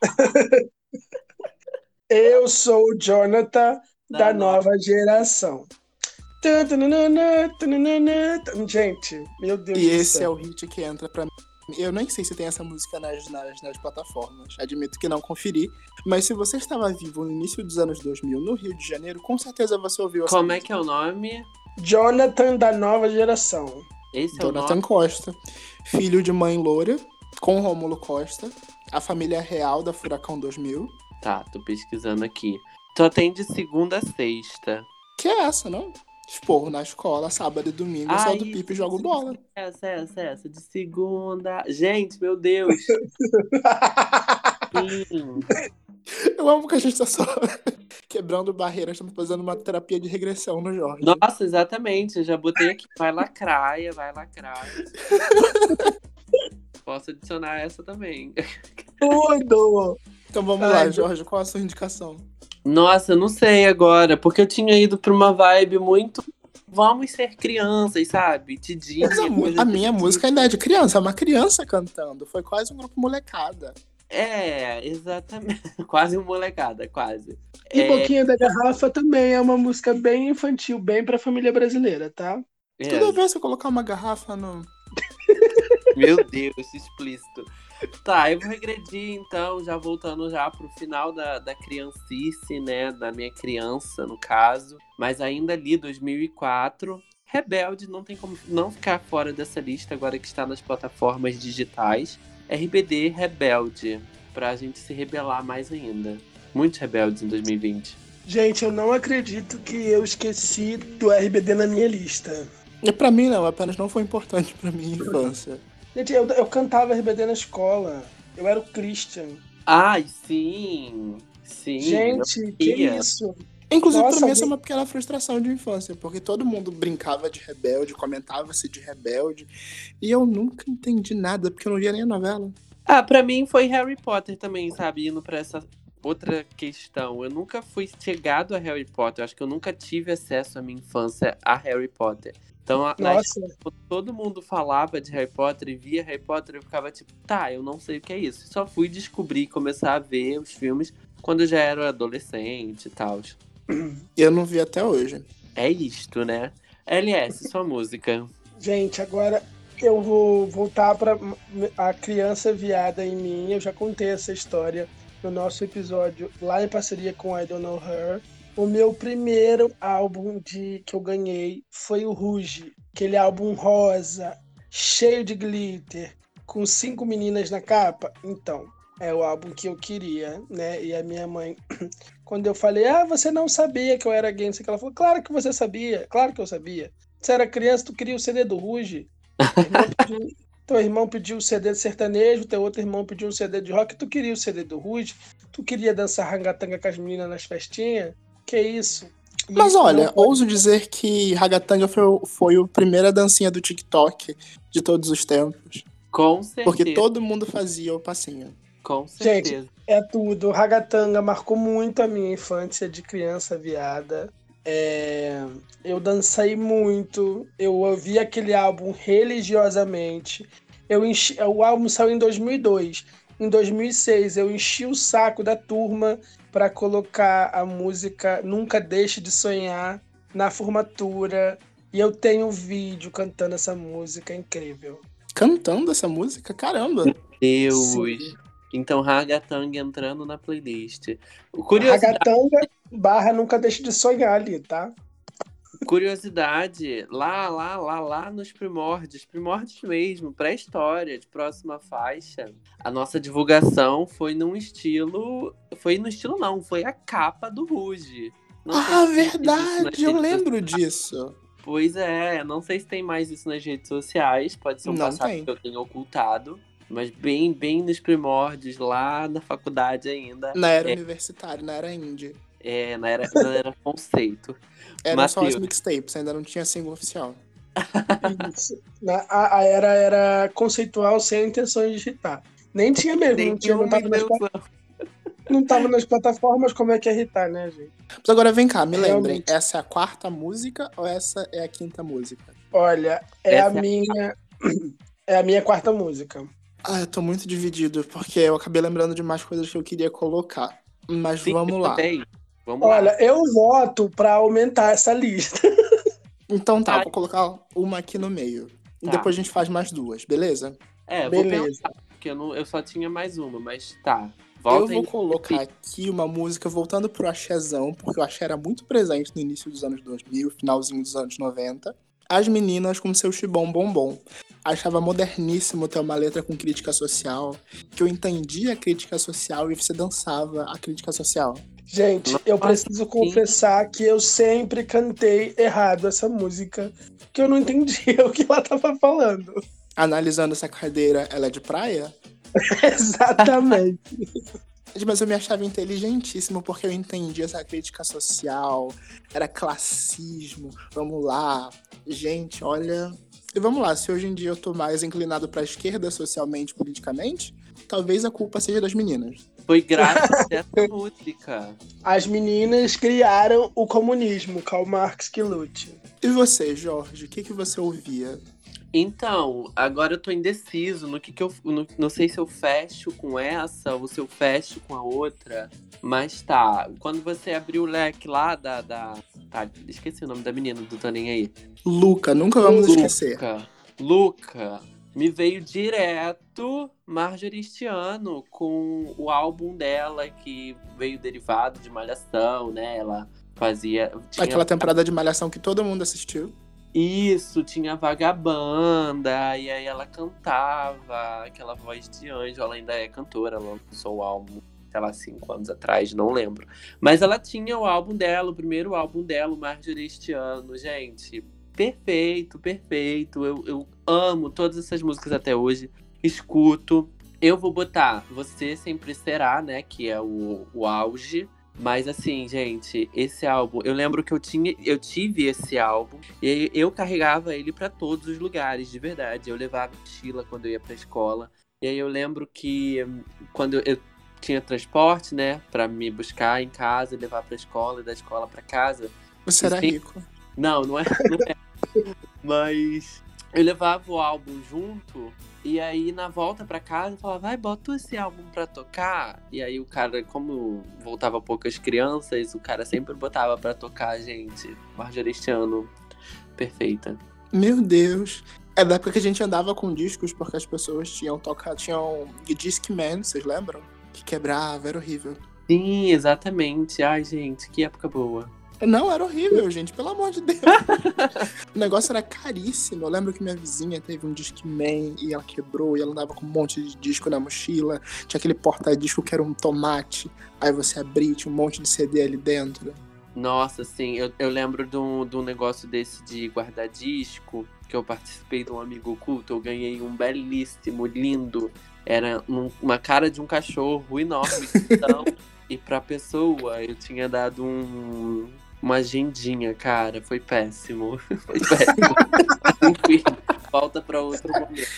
S3: Eu sou o Jonathan da,
S1: Da
S3: nova geração. Gente, meu Deus
S2: E
S3: do
S2: esse é
S3: céu.
S2: o hit que entra pra mim. Eu nem sei se tem essa música nas, nas, nas plataformas. Admito que não conferi. Mas se você estava vivo no início dos anos 2000 no Rio de Janeiro, com certeza você ouviu essa
S1: Como é
S2: música.
S1: que é o nome?
S3: Jonathan da nova geração.
S1: Esse é o
S2: Jonathan
S1: nome.
S2: Costa, filho de mãe loura, com Rômulo Costa, a família real da Furacão 2000.
S1: Tá, tô pesquisando aqui. Só tem de segunda a sexta.
S2: Que é essa, não? Esporro na escola, sábado e domingo, eu só do
S1: isso,
S2: Pipe e jogo bola.
S1: Essa, essa, essa. De segunda. Gente, meu Deus.
S2: Eu amo que a gente tá só quebrando barreiras, estamos fazendo uma terapia de regressão no Jorge.
S1: Nossa, exatamente. Eu já botei aqui. Vai lacraia, vai lacraia. Posso adicionar essa também.
S3: Tudo!
S2: Então vamos
S3: Ai,
S2: lá, Jorge, qual a sua indicação?
S1: Nossa, eu não sei agora, porque eu tinha ido pra uma vibe muito. Vamos ser crianças, sabe? Tidinha.
S2: Mas a, a minha música ainda é de criança, é uma criança cantando. Foi quase um grupo molecada.
S1: É, exatamente. Quase uma molecada, quase.
S3: E
S1: É,
S3: Boquinha da Garrafa também é uma música bem infantil, bem pra família brasileira, tá?
S1: é.
S2: Toda vez que eu colocar uma garrafa no.
S1: Meu Deus, explícito. Tá, eu vou regredir então, já voltando já pro final da, da criancice, né? Da minha criança, no caso. Mas ainda ali, 2004. Rebelde, não tem como não ficar fora dessa lista agora que está nas plataformas digitais. RBD Rebelde, pra gente se rebelar mais ainda. Muitos rebeldes em 2020.
S3: Gente, eu não acredito que eu esqueci do RBD na minha lista.
S2: E pra mim não, apenas não foi importante pra minha infância.
S3: Gente, eu, eu cantava RBD na escola. Eu era o Christian.
S1: Ai, sim! Sim!
S3: Gente, que isso?
S2: Inclusive,
S3: Nossa,
S2: pra mim, essa é uma pequena frustração de infância, porque todo mundo brincava de rebelde, comentava-se de rebelde, e eu nunca entendi nada, porque eu não via nem a novela.
S1: Ah, pra mim foi Harry Potter também, sabe? Indo pra essa outra questão. Eu nunca fui chegado a Harry Potter. Eu acho que eu nunca tive acesso à minha infância a Harry Potter. Então, a- na
S3: Nossa,
S1: quando todo mundo falava de Harry Potter e via Harry Potter, eu ficava tipo, tá, eu não sei o que é isso. Só fui descobrir, começar a ver os filmes quando eu já era adolescente e tal.
S2: Eu não vi até hoje.
S1: É isto, né? LS, sua música.
S3: gente, agora eu vou voltar para a criança viada em mim. Eu já contei essa história no nosso episódio lá em parceria com I Don't Know Her. O meu primeiro álbum de que eu ganhei foi o Rouge, aquele álbum rosa, cheio de glitter, com cinco meninas na capa. Então, é o álbum que eu queria, né? E a minha mãe, quando eu falei, ah, você não sabia que eu era gay, não sei o que, ela falou, claro que você sabia, claro que eu sabia. Você era criança, tu queria o CD do Ruge. Teu irmão pediu- Teu irmão pediu o CD de sertanejo, teu outro irmão pediu um CD de rock, tu queria o CD do Ruge, tu queria dançar rangatanga com as meninas nas festinhas. Que isso?
S2: Mas olha,
S3: pode-
S2: ouso dizer que Ragatanga foi, o- foi a primeira dancinha do TikTok de todos os tempos.
S1: Com certeza.
S2: Porque todo mundo fazia o passinho.
S1: Com certeza.
S3: É tudo. Ragatanga marcou muito a minha infância de criança viada. É, Eu dancei muito. Eu ouvi aquele álbum religiosamente. Eu enchi... O álbum saiu em 2002. Em 2006, eu enchi o saco da turma para colocar a música Nunca Deixe de Sonhar na formatura. E eu tenho um vídeo cantando essa música incrível.
S2: Cantando essa música, caramba.
S1: Deus.
S3: Sim.
S1: Então, Ragatang entrando na playlist. Curiosidade,
S3: Ragatanga barra Nunca Deixe de Sonhar ali, tá?
S1: Curiosidade, lá, lá, lá, lá nos primórdios, primórdios mesmo, pré-história, de próxima faixa, a nossa divulgação foi num estilo. Foi no estilo, não, foi a capa do Ruge. Não
S2: Ah, verdade, eu lembro disso.
S1: Pois é, não sei se tem mais isso nas redes sociais, pode ser um
S2: Não
S1: passado
S2: tem.
S1: que eu tenha ocultado, mas bem, bem nos primórdios, lá na faculdade ainda,
S2: Na era
S1: É.
S2: universitária, na era indie.
S1: É, na era, na era conceito.
S2: Eram só as mixtapes, ainda não tinha single oficial.
S3: Na- a, a era era conceitual sem intenções de irritar. Nem tinha mesmo, não, tinha, não, tava nas,
S1: intenção.
S3: não tava nas plataformas, como é que é irritar, né, gente?
S2: Mas agora vem cá, me lembrem,
S3: Realmente.
S2: essa é a quarta música ou essa é a quinta música?
S3: Olha, é
S1: Essa
S3: a
S1: é a-
S3: minha. É a minha quarta música.
S2: Ah, eu tô muito dividido, porque eu acabei lembrando de mais coisas que eu queria colocar. Mas
S1: Sim,
S2: vamos lá.
S1: também. Vamos
S3: Olha,
S1: lá.
S3: eu voto pra aumentar essa lista.
S2: Então tá,
S1: Ai.
S2: vou colocar uma aqui no meio. E
S1: Tá.
S2: depois a gente faz mais duas, beleza?
S1: É, vou
S3: Beleza.
S1: pensar, porque eu, não, eu só tinha mais uma, mas tá.
S2: eu
S1: Volta
S2: vou
S1: aí.
S2: colocar aqui uma música voltando pro axézão, porque o axé era muito presente no início dos anos 2000, finalzinho dos anos 90. As meninas com seu chibom bombom. Achava moderníssimo ter uma letra com crítica social, que eu entendia a crítica social e você dançava a crítica social.
S3: Gente, eu preciso confessar que eu sempre cantei errado essa música, que eu não entendia o que ela tava falando.
S2: Analisando essa cadeira, ela é de praia?
S3: Exatamente.
S2: Mas eu me achava inteligentíssimo porque eu entendia essa crítica social, era classismo, vamos lá. Gente, olha. E vamos lá, se hoje em dia eu tô mais inclinado pra esquerda socialmente, politicamente, talvez a culpa seja das meninas.
S1: Foi graças a essa música.
S3: As meninas criaram o comunismo, Karl Marx que lute.
S2: E você, Jorge, o que, que você ouvia?
S1: Então, agora eu tô indeciso no que que eu. no- não sei se eu fecho com essa ou se eu fecho com a outra. Mas tá, quando você abriu o leque lá da. da tá, esqueci o nome da menina do Nem Aí.
S2: Luca, nunca vamos esquecer.
S1: Luca. Luca. Me veio direto Marjorie este ano com o álbum dela que veio derivado de Malhação, né? Ela fazia. tinha-
S2: Aquela temporada de Malhação que todo mundo assistiu.
S1: Isso, tinha vagabanda, e aí ela cantava, aquela voz de anjo, ela ainda é cantora, ela lançou o álbum, sei lá, cinco anos atrás, não lembro. Mas ela tinha o álbum dela, o primeiro álbum dela, o Marjorie este ano, gente. Perfeito, perfeito. Eu, eu amo todas essas músicas até hoje. Escuto. Eu vou botar Você Sempre Será, né? Que é o, o auge. Mas assim, gente, esse álbum, eu lembro que eu tinha, eu tive esse álbum e eu carregava ele para todos os lugares, de verdade. Eu levava mochila quando eu ia pra escola. E aí eu lembro que hum, quando eu tinha transporte, né, para me buscar em casa, levar pra escola e da escola para casa.
S2: Você era
S1: Sim.
S2: rico.
S1: Não, não é, não é. Mas eu levava o álbum junto e aí na volta pra casa eu falava, vai, bota esse álbum pra tocar. E aí o cara, como voltava poucas crianças, o cara sempre botava pra tocar, gente. Marjorie este ano, perfeita.
S2: Meu Deus. É da época que a gente andava com discos porque as pessoas tinham tocado, tinham Discman, vocês lembram? Que quebrava, era horrível.
S1: Sim, exatamente. Ai, gente, que época boa.
S2: Não, era horrível, gente, pelo amor de Deus. o negócio era caríssimo. Eu lembro que minha vizinha teve um Discman e ela quebrou e ela andava com um monte de disco na mochila. Tinha aquele porta-disco que era um tomate. Aí você abria, tinha um monte de CD ali dentro.
S1: Nossa, sim, eu, eu lembro de um, de um negócio desse de guardar disco, que eu participei de um amigo oculto, eu ganhei um belíssimo, lindo. Era um- uma cara de um cachorro enorme. Então, e pra pessoa, eu tinha dado um, uma agendinha, cara. Foi péssimo. Foi péssimo. Enfim, volta pra outro momento.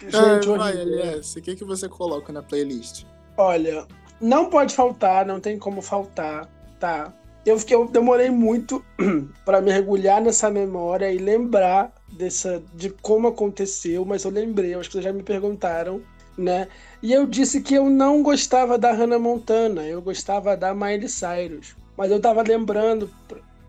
S3: Gente,
S2: Ah, vai,
S3: horrível.
S2: LS, o que, que você coloca na playlist?
S3: Olha, não pode faltar, não tem como faltar, tá? Eu, fiquei, eu demorei muito pra mergulhar nessa memória e lembrar dessa, de como aconteceu, mas eu lembrei, acho que vocês já me perguntaram, né? E eu disse que eu não gostava da Hannah Montana, eu gostava da Miley Cyrus. Mas eu tava lembrando,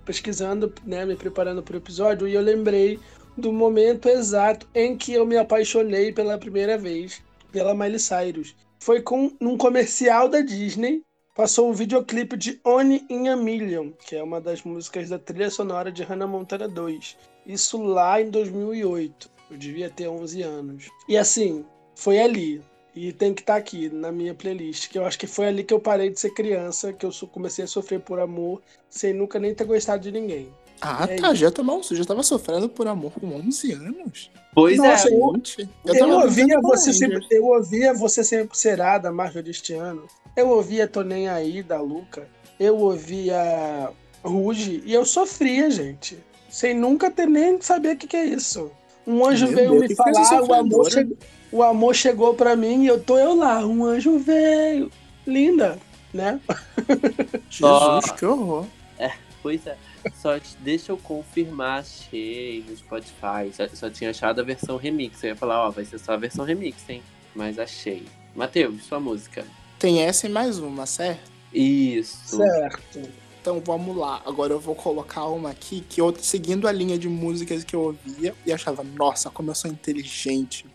S3: pesquisando, né, me preparando pro episódio, e eu lembrei do momento exato em que eu me apaixonei pela primeira vez pela Miley Cyrus foi com num comercial da Disney. Passou um videoclipe de Only in a Million, que é uma das músicas da trilha sonora de Hannah Montana 2. Isso lá em 2008. Eu devia ter 11 anos. E assim, foi ali. E tem que estar aqui na minha playlist, que eu acho que foi ali que eu parei de ser criança, que eu comecei a sofrer por amor, sem nunca nem ter gostado de ninguém.
S2: Ah,
S3: É
S2: tá, já tomou, você já tava sofrendo por amor com 11 anos?
S1: Pois
S3: Nossa,
S1: é.
S3: eu- Eu,
S2: tava
S3: ouvia você sempre, eu ouvia você sempre será da Marvel este ano. Eu ouvia Tô Nem Aí da Luca. Eu ouvia Ruge e eu sofria, gente. Sem nunca ter nem saber o que, que é isso. Um anjo
S2: Meu
S3: veio
S2: Deus,
S3: me falar, o amor, chegou, o amor chegou pra mim e eu tô eu lá. Um anjo veio. Linda, né?
S2: Jesus, que horror.
S1: Pois é. Só deixa eu confirmar, achei no Spotify. Só, só tinha achado a versão remix. Eu ia falar, ó, vai ser só a versão remix, hein? Mas achei. Matheus, sua música.
S2: Tem essa e mais uma, certo?
S1: Isso.
S3: Certo.
S2: Então vamos lá. Agora eu vou colocar uma aqui que eu, seguindo a linha de músicas que eu ouvia e achava, nossa, como eu sou inteligente.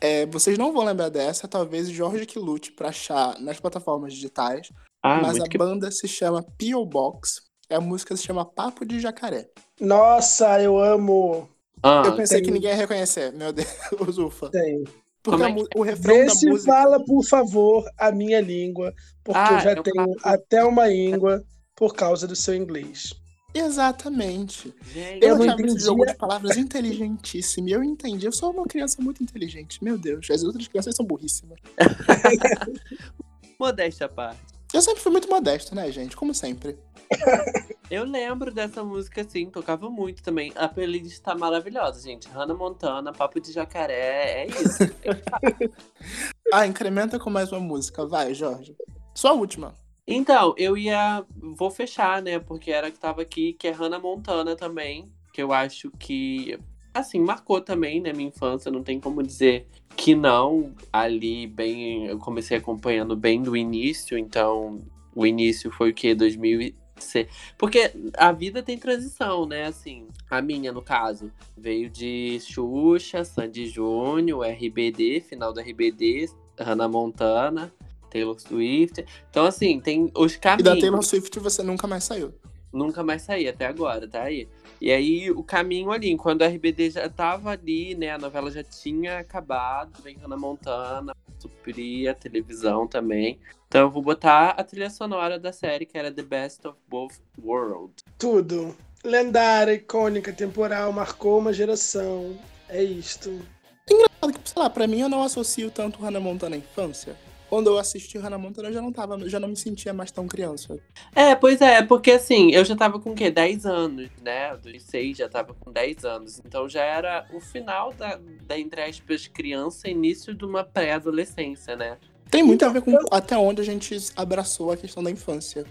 S2: É, vocês não vão lembrar dessa, talvez Jorge que lute pra achar nas plataformas digitais,
S1: Ah,
S2: mas a
S1: que...
S2: banda se chama P.O. Box. A música se chama Papo de Jacaré.
S3: Nossa, eu amo.
S1: Ah,
S2: eu pensei
S3: tem-
S2: que ninguém ia reconhecer, meu Deus, ufa.
S3: Tem.
S2: Porque
S1: Como é que-
S2: o refrão
S3: Vê
S2: da
S3: se
S2: música.
S3: fala, por favor, a minha língua, porque
S1: Ah,
S3: eu já
S1: é o
S3: tenho
S1: papo.
S3: até uma língua por causa do seu inglês.
S2: Exatamente.
S1: gente,
S3: Eu
S2: Eu
S3: não entendia.
S2: jogo de palavras inteligentíssimo. Eu entendi. Eu sou uma criança muito inteligente. Meu Deus, as outras crianças são burríssimas.
S1: modéstia à parte.
S2: Eu sempre fui muito modesto, né, gente? Como sempre.
S1: Eu lembro dessa música, assim, tocava muito também. A playlist tá maravilhosa, gente. Hannah Montana, Papo de Jacaré, é isso.
S2: Ah, incrementa com mais uma música. Vai, Jorge. Sua última.
S1: Então, eu ia. Vou fechar, né? Porque era que tava aqui, que é Hannah Montana também. Que eu acho que, assim, marcou também, né? Minha infância. Não tem como dizer que não. Ali, bem. Eu comecei acompanhando bem do início. Então, o início foi o quê? 2006. Porque a vida tem transição, né? Assim, a minha, no caso, veio de Xuxa, Sandy Júnior, RBD, final do RBD, Hannah Montana. Taylor Swift. Então, assim, tem os
S2: E
S1: caminhos.
S2: da Taylor Swift você nunca mais saiu.
S1: Nunca mais saí até agora, tá aí. E aí, o caminho ali, quando a RBD já tava ali, né? A novela já tinha acabado, vem Hannah Montana, suprir a televisão também. Então eu vou botar a trilha sonora da série, que era The Best of Both Worlds.
S3: Tudo. Lendária, icônica, temporal, marcou uma geração. É isto.
S2: Sei lá, pra mim eu não associo tanto Hannah Montana à infância. Quando eu assisti Hannah Montana, eu já não tava, já não me sentia mais tão criança.
S1: É, pois é, porque assim, eu já tava com o quê? 10 anos, né? Dos 6 já tava com 10 anos. Então já era o final da, da entre aspas, criança, início de uma pré-adolescência, né?
S2: Tem muito a ver com até onde a gente abraçou a questão da infância.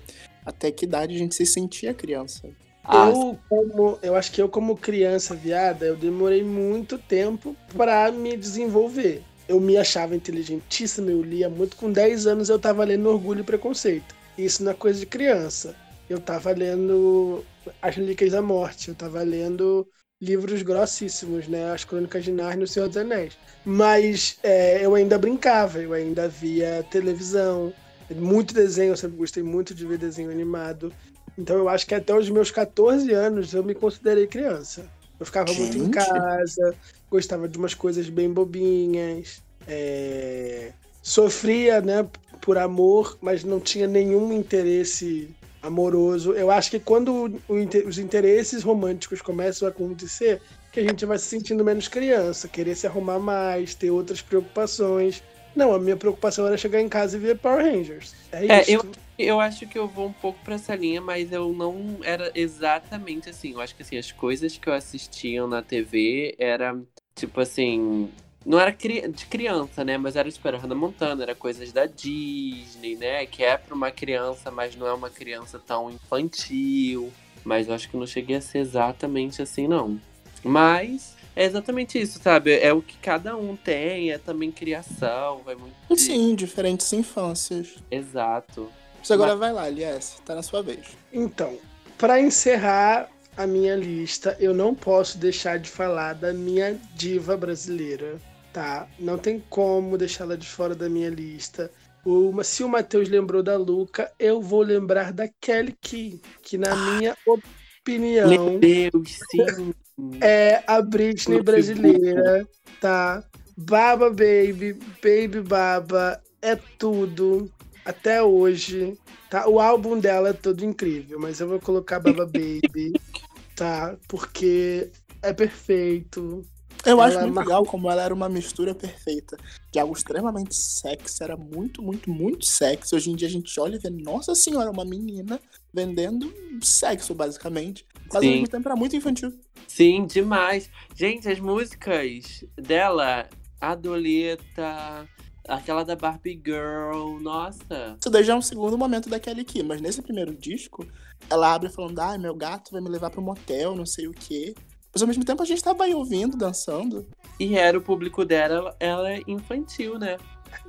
S2: Até que idade a gente se sentia criança.
S1: Ah,
S3: eu, como, eu acho que eu, como criança viada, eu demorei muito tempo pra me desenvolver. Eu me achava inteligentíssima, eu lia muito. Com 10 anos eu tava lendo Orgulho e Preconceito. Isso não é coisa de criança. Eu tava lendo As Relíquias da Morte, eu tava lendo livros grossíssimos, né? As Crônicas de Narnia e o Senhor dos Anéis. Mas é, eu ainda brincava, eu ainda via televisão, muito desenho, eu sempre gostei muito de ver desenho animado. Então eu acho que até os meus 14 anos eu me considerei criança. Eu ficava muito em
S2: Gente.
S3: casa, gostava de umas coisas bem bobinhas, é, sofria, né, por amor, mas não tinha nenhum interesse amoroso. Eu acho que quando os interesses românticos começam a acontecer, que a gente vai se sentindo menos criança, querer se arrumar mais, ter outras preocupações. Não, a minha preocupação era chegar em casa e ver Power Rangers. É,
S1: É,
S3: isso.
S1: eu- Eu acho que eu vou um pouco pra essa linha, mas eu não era exatamente assim. Eu acho que assim, as coisas que eu assistia na TV era tipo assim. Não era cri- de criança, né? Mas era tipo, era Hannah Montana, era coisas da Disney, né? Que é pra uma criança, mas não é uma criança tão infantil. Mas eu acho que não cheguei a ser exatamente assim, não. Mas é exatamente isso, sabe? É o que cada um tem, é também criação, vai muito.
S2: Sim, diferentes infâncias.
S1: Exato.
S2: Você agora vai lá, Lies, tá na sua vez.
S3: Então, para encerrar a minha lista, eu não posso deixar de falar da minha diva brasileira, tá? Não tem como deixá-la de fora da minha lista. Uma, se o Matheus lembrou da Luca, eu vou lembrar da Kelly Key, que na minha opinião
S1: Meu Deus, sim.
S3: é a Britney brasileira, tá? Baba Baby, Baby Baba, é tudo até hoje, tá? O álbum dela é todo incrível, mas eu vou colocar Baba Baby, tá? Porque é perfeito.
S2: Eu
S3: Ela
S2: acho muito
S3: marcou-
S2: legal como ela era uma mistura perfeita de algo extremamente sexy, era muito, muito, muito sexy. Hoje em dia a gente olha e vê, nossa senhora, uma menina vendendo sexo, basicamente. Mas ao
S1: Sim.
S2: mesmo tempo era muito infantil.
S1: Sim, demais. Gente, as músicas dela, a Doleta, aquela da Barbie Girl, nossa.
S2: Isso daí já é um segundo momento da Kelly Key, mas nesse primeiro disco, ela abre falando, ai, meu gato vai me levar pro motel, não sei o quê. Mas ao mesmo tempo a gente tava aí ouvindo, dançando.
S1: E era o público dela, ela é infantil, né?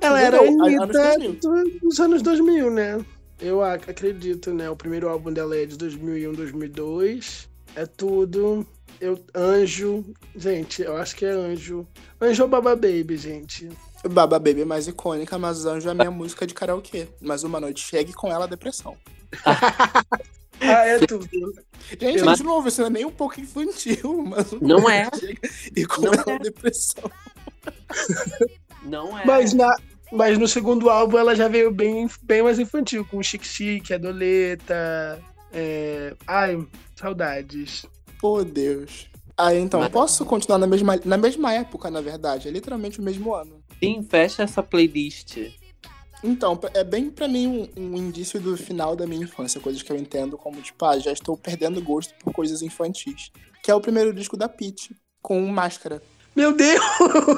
S3: Ela era a Anitta
S2: 2000.
S3: do- dos anos 2000, né? Eu ac- acredito, né? O primeiro álbum dela é de 2001, 2002. É tudo. Eu, Anjo. Gente, eu acho que é Anjo. Anjo ou Baba Baby, gente.
S2: Baba Baby é mais icônica, mas Anjo é a minha música de karaokê. Mas uma noite chegue com ela a depressão.
S3: Ah, é tudo.
S2: Gente,
S1: Mas-
S2: de novo, isso não é nem um pouco infantil, mas
S1: Não é.
S2: E com
S1: é.
S2: a depressão.
S1: Não é.
S3: Mas, na, mas no segundo álbum ela já veio bem, bem mais infantil, com o Chique Chique, a Doleta. É... Ai, saudades.
S2: Pô, Deus. Aí, então,
S1: Mas-
S2: posso continuar na mesma, na mesma época, na verdade. É literalmente o mesmo ano.
S1: Sim, fecha essa playlist.
S2: Então, é bem pra mim um, um indício do final da minha infância, coisas que eu entendo como, tipo, ah, já estou perdendo gosto por coisas infantis. Que é o primeiro disco da Peach, com máscara.
S3: Meu Deus!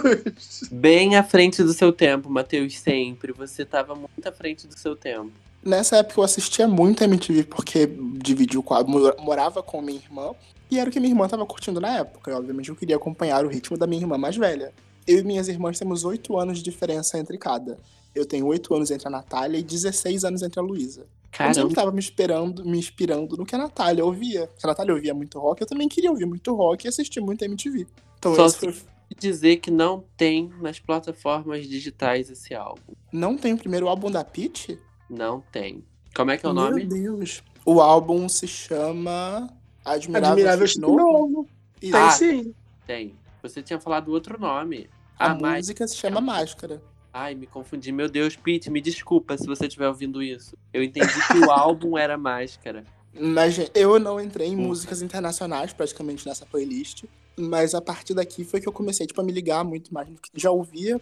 S1: Bem à frente do seu tempo, Matheus, sempre. Você tava muito à frente do seu tempo.
S2: Nessa época eu assistia muito MTV porque dividiu com a, mo- morava com minha irmã e era o que minha irmã tava curtindo na época. E, obviamente eu queria acompanhar o ritmo da minha irmã mais velha. Eu e minhas irmãs temos oito anos de diferença entre cada. Eu tenho oito anos entre a Natália e 16 anos entre a Luísa. Eu
S1: Caramba,
S2: sempre tava me esperando, me inspirando no que a Natália ouvia. Se a Natália ouvia muito rock, eu também queria ouvir muito rock e assistir muito MTV. Então
S1: Só se-
S2: foi-
S1: dizer que não tem nas plataformas digitais esse álbum.
S2: não tem o primeiro álbum da Peach?
S1: Não tem. Como é que é o
S2: Meu
S1: nome?
S2: Deus. O álbum se chama Admirável,
S3: Admirável
S2: Chico
S3: Novo.
S2: Isso.
S3: Tem
S1: Ah,
S3: sim.
S1: Tem. Você tinha falado outro nome.
S2: A
S1: Ah, mas.
S2: música se chama Máscara.
S1: Ai, me confundi. Meu Deus, Pete, me desculpa se você estiver ouvindo isso. Eu entendi que o álbum era Máscara.
S2: Mas gente, eu não entrei em músicas internacionais praticamente nessa playlist. Mas a partir daqui foi que eu comecei tipo, a me ligar muito mais. Já ouvia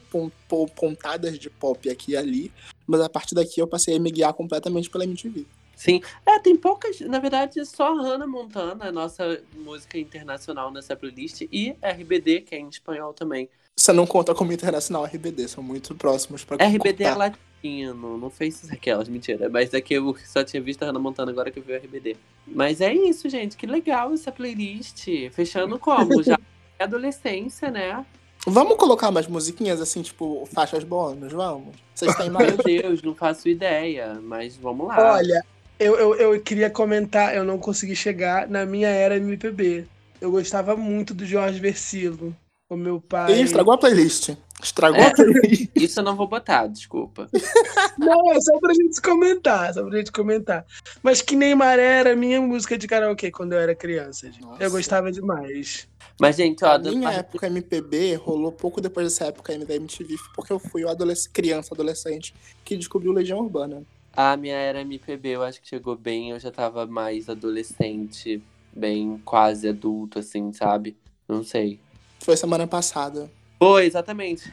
S2: pontadas de pop aqui e ali, mas a partir daqui eu passei a me guiar completamente pela MTV.
S1: Sim, é, tem poucas, na verdade, só Hannah Montana, nossa música internacional nessa playlist, e RBD, que é em espanhol também.
S2: Você não conta como internacional RBD, são muito próximos para
S1: RBD é latino, não fez aquelas, mentira. Mas daqui eu só tinha visto a Hannah Montana agora que eu vi o RBD. Mas é isso, gente, que legal essa playlist. Fechando como? Já é adolescência, né?
S2: Vamos colocar umas musiquinhas assim, tipo, faixas bônus, vamos? Vocês têm mais?
S1: Meu Deus, não faço ideia, mas vamos lá.
S3: Olha, eu, eu, eu queria comentar, eu não consegui chegar na minha era MPB. Eu gostava muito do Jorge Versilo. O meu pai.
S2: Ih, estragou a playlist. Estragou é, a playlist.
S1: Isso eu não vou botar, desculpa.
S3: não, é só pra gente comentar, só pra gente comentar. Mas que nem Maré era minha música de karaokê quando eu era criança. Eu gostava demais.
S1: Mas, gente, ó.
S2: A minha época MPB rolou pouco depois dessa época da MTV, porque eu fui o adolesc criança, adolescente, que descobriu Legião Urbana.
S1: A minha era MPB, eu acho que chegou bem, eu já tava mais adolescente, bem quase adulto, assim, sabe? Não sei.
S2: Foi semana passada.
S1: Foi, exatamente.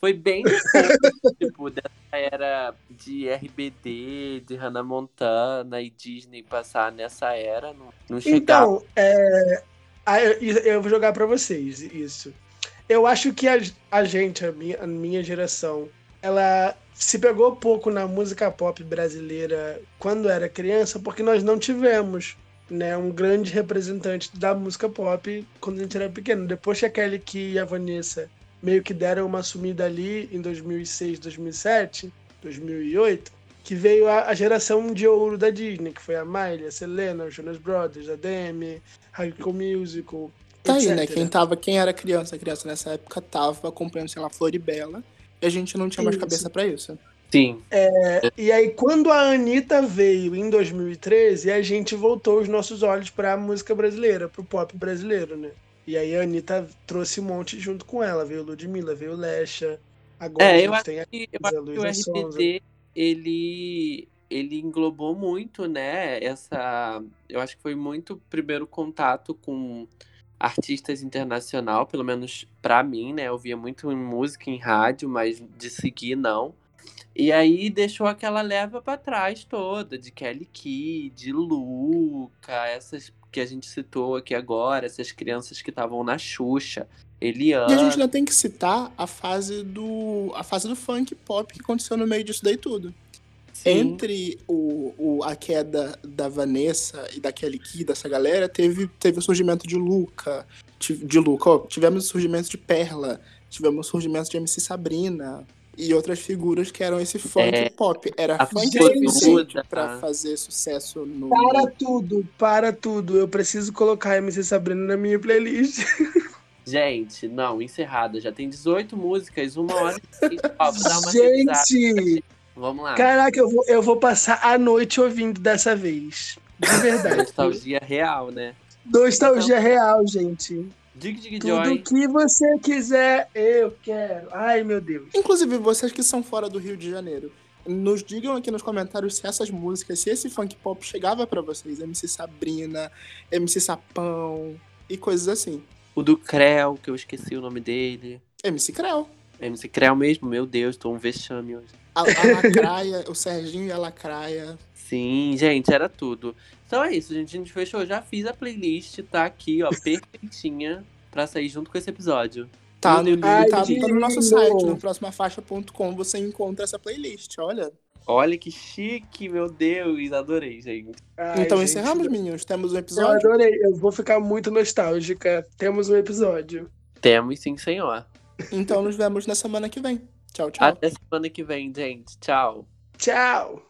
S1: Foi bem depois, tipo, dessa era de RBD, de Hannah Montana e Disney passar nessa era. Não, não chegava.
S3: Então, é, eu vou jogar para vocês isso. Eu acho que a, a gente, a minha, a minha geração, ela se pegou pouco na música pop brasileira quando era criança, porque nós não tivemos né, um grande representante da música pop quando a gente era pequeno. Depois que a Kelly Key e a Vanessa meio que deram uma sumida ali em 2006, 2007, 2008, que veio a, a geração de ouro da Disney, que foi a Miley, a Selena, os Jonas Brothers, a Demi, High School Musical.
S2: Tá aí, né? Quem, tava, quem era criança, criança nessa época, tava acompanhando, sei lá, Floribela, e a gente não tinha mais isso. cabeça para isso.
S1: Sim.
S3: É, e aí, quando a Anitta veio em 2013, a gente voltou os nossos olhos para a música brasileira, para o pop brasileiro, né? E aí a Anitta trouxe um monte junto com ela. Veio Ludmilla, veio Lesha. Agora
S1: é, eu acho que, eu acho que o RBD, ele, ele englobou muito, né? Essa. Eu acho que foi muito primeiro contato com artistas internacional, pelo menos para mim, né? Eu via muito em música em rádio, mas de seguir não. E aí deixou aquela leva para trás toda, de Kelly Key, de Luca, essas que a gente citou aqui agora, essas crianças que estavam na Xuxa, Eliana.
S2: E a gente ainda tem que citar a fase do a fase do funk pop que aconteceu no meio disso daí tudo. Sim. Entre o, o, a queda da Vanessa e da Kelly Key, dessa galera, teve, teve o surgimento de Luca, de Luca, ó, tivemos o surgimento de Perla, tivemos o surgimento de MC Sabrina, e outras figuras que eram esse funk é, pop. Era funk suficiente pra fazer sucesso no.
S3: Para tudo, para tudo. Eu preciso colocar a MC Sabrina na minha playlist.
S1: Gente, não, encerrada. Já tem 18 músicas, uma hora e
S3: Ó, uma Gente!
S1: Vamos lá.
S3: Caraca, eu vou, eu vou passar a noite ouvindo dessa vez. De verdade.
S1: Nostalgia real, né?
S3: Nostalgia então... real, gente.
S1: Dig Dig
S3: Tudo Joy. que você quiser, eu quero. Ai, meu Deus.
S2: Inclusive, vocês que são fora do Rio de Janeiro, nos digam aqui nos comentários se essas músicas, se esse funk pop chegava para vocês. MC Sabrina, MC Sapão e coisas assim.
S1: O do Creu, que eu esqueci o nome dele.
S2: MC Creu.
S1: MC Creu mesmo, meu Deus, tô um vexame hoje.
S2: A, a Lacraia, o Serginho e a Lacraia.
S1: Sim, gente, era tudo. Então é isso, gente. A gente fechou. Já fiz a playlist, tá aqui, ó, perfeitinha, pra sair junto com esse episódio.
S2: Tá, no, Ai, tá, tá no nosso site, no próximafaixa.com, você encontra essa playlist, olha.
S1: Olha que chique, meu Deus, adorei, gente.
S2: Ai, então gente, encerramos, meninos. Temos um episódio.
S3: Eu adorei, eu vou ficar muito nostálgica. Temos um episódio.
S1: Temos sim, senhor.
S2: Então nos vemos na semana que vem. Tchau, tchau.
S1: Até semana que vem, gente. Tchau.
S3: Tchau.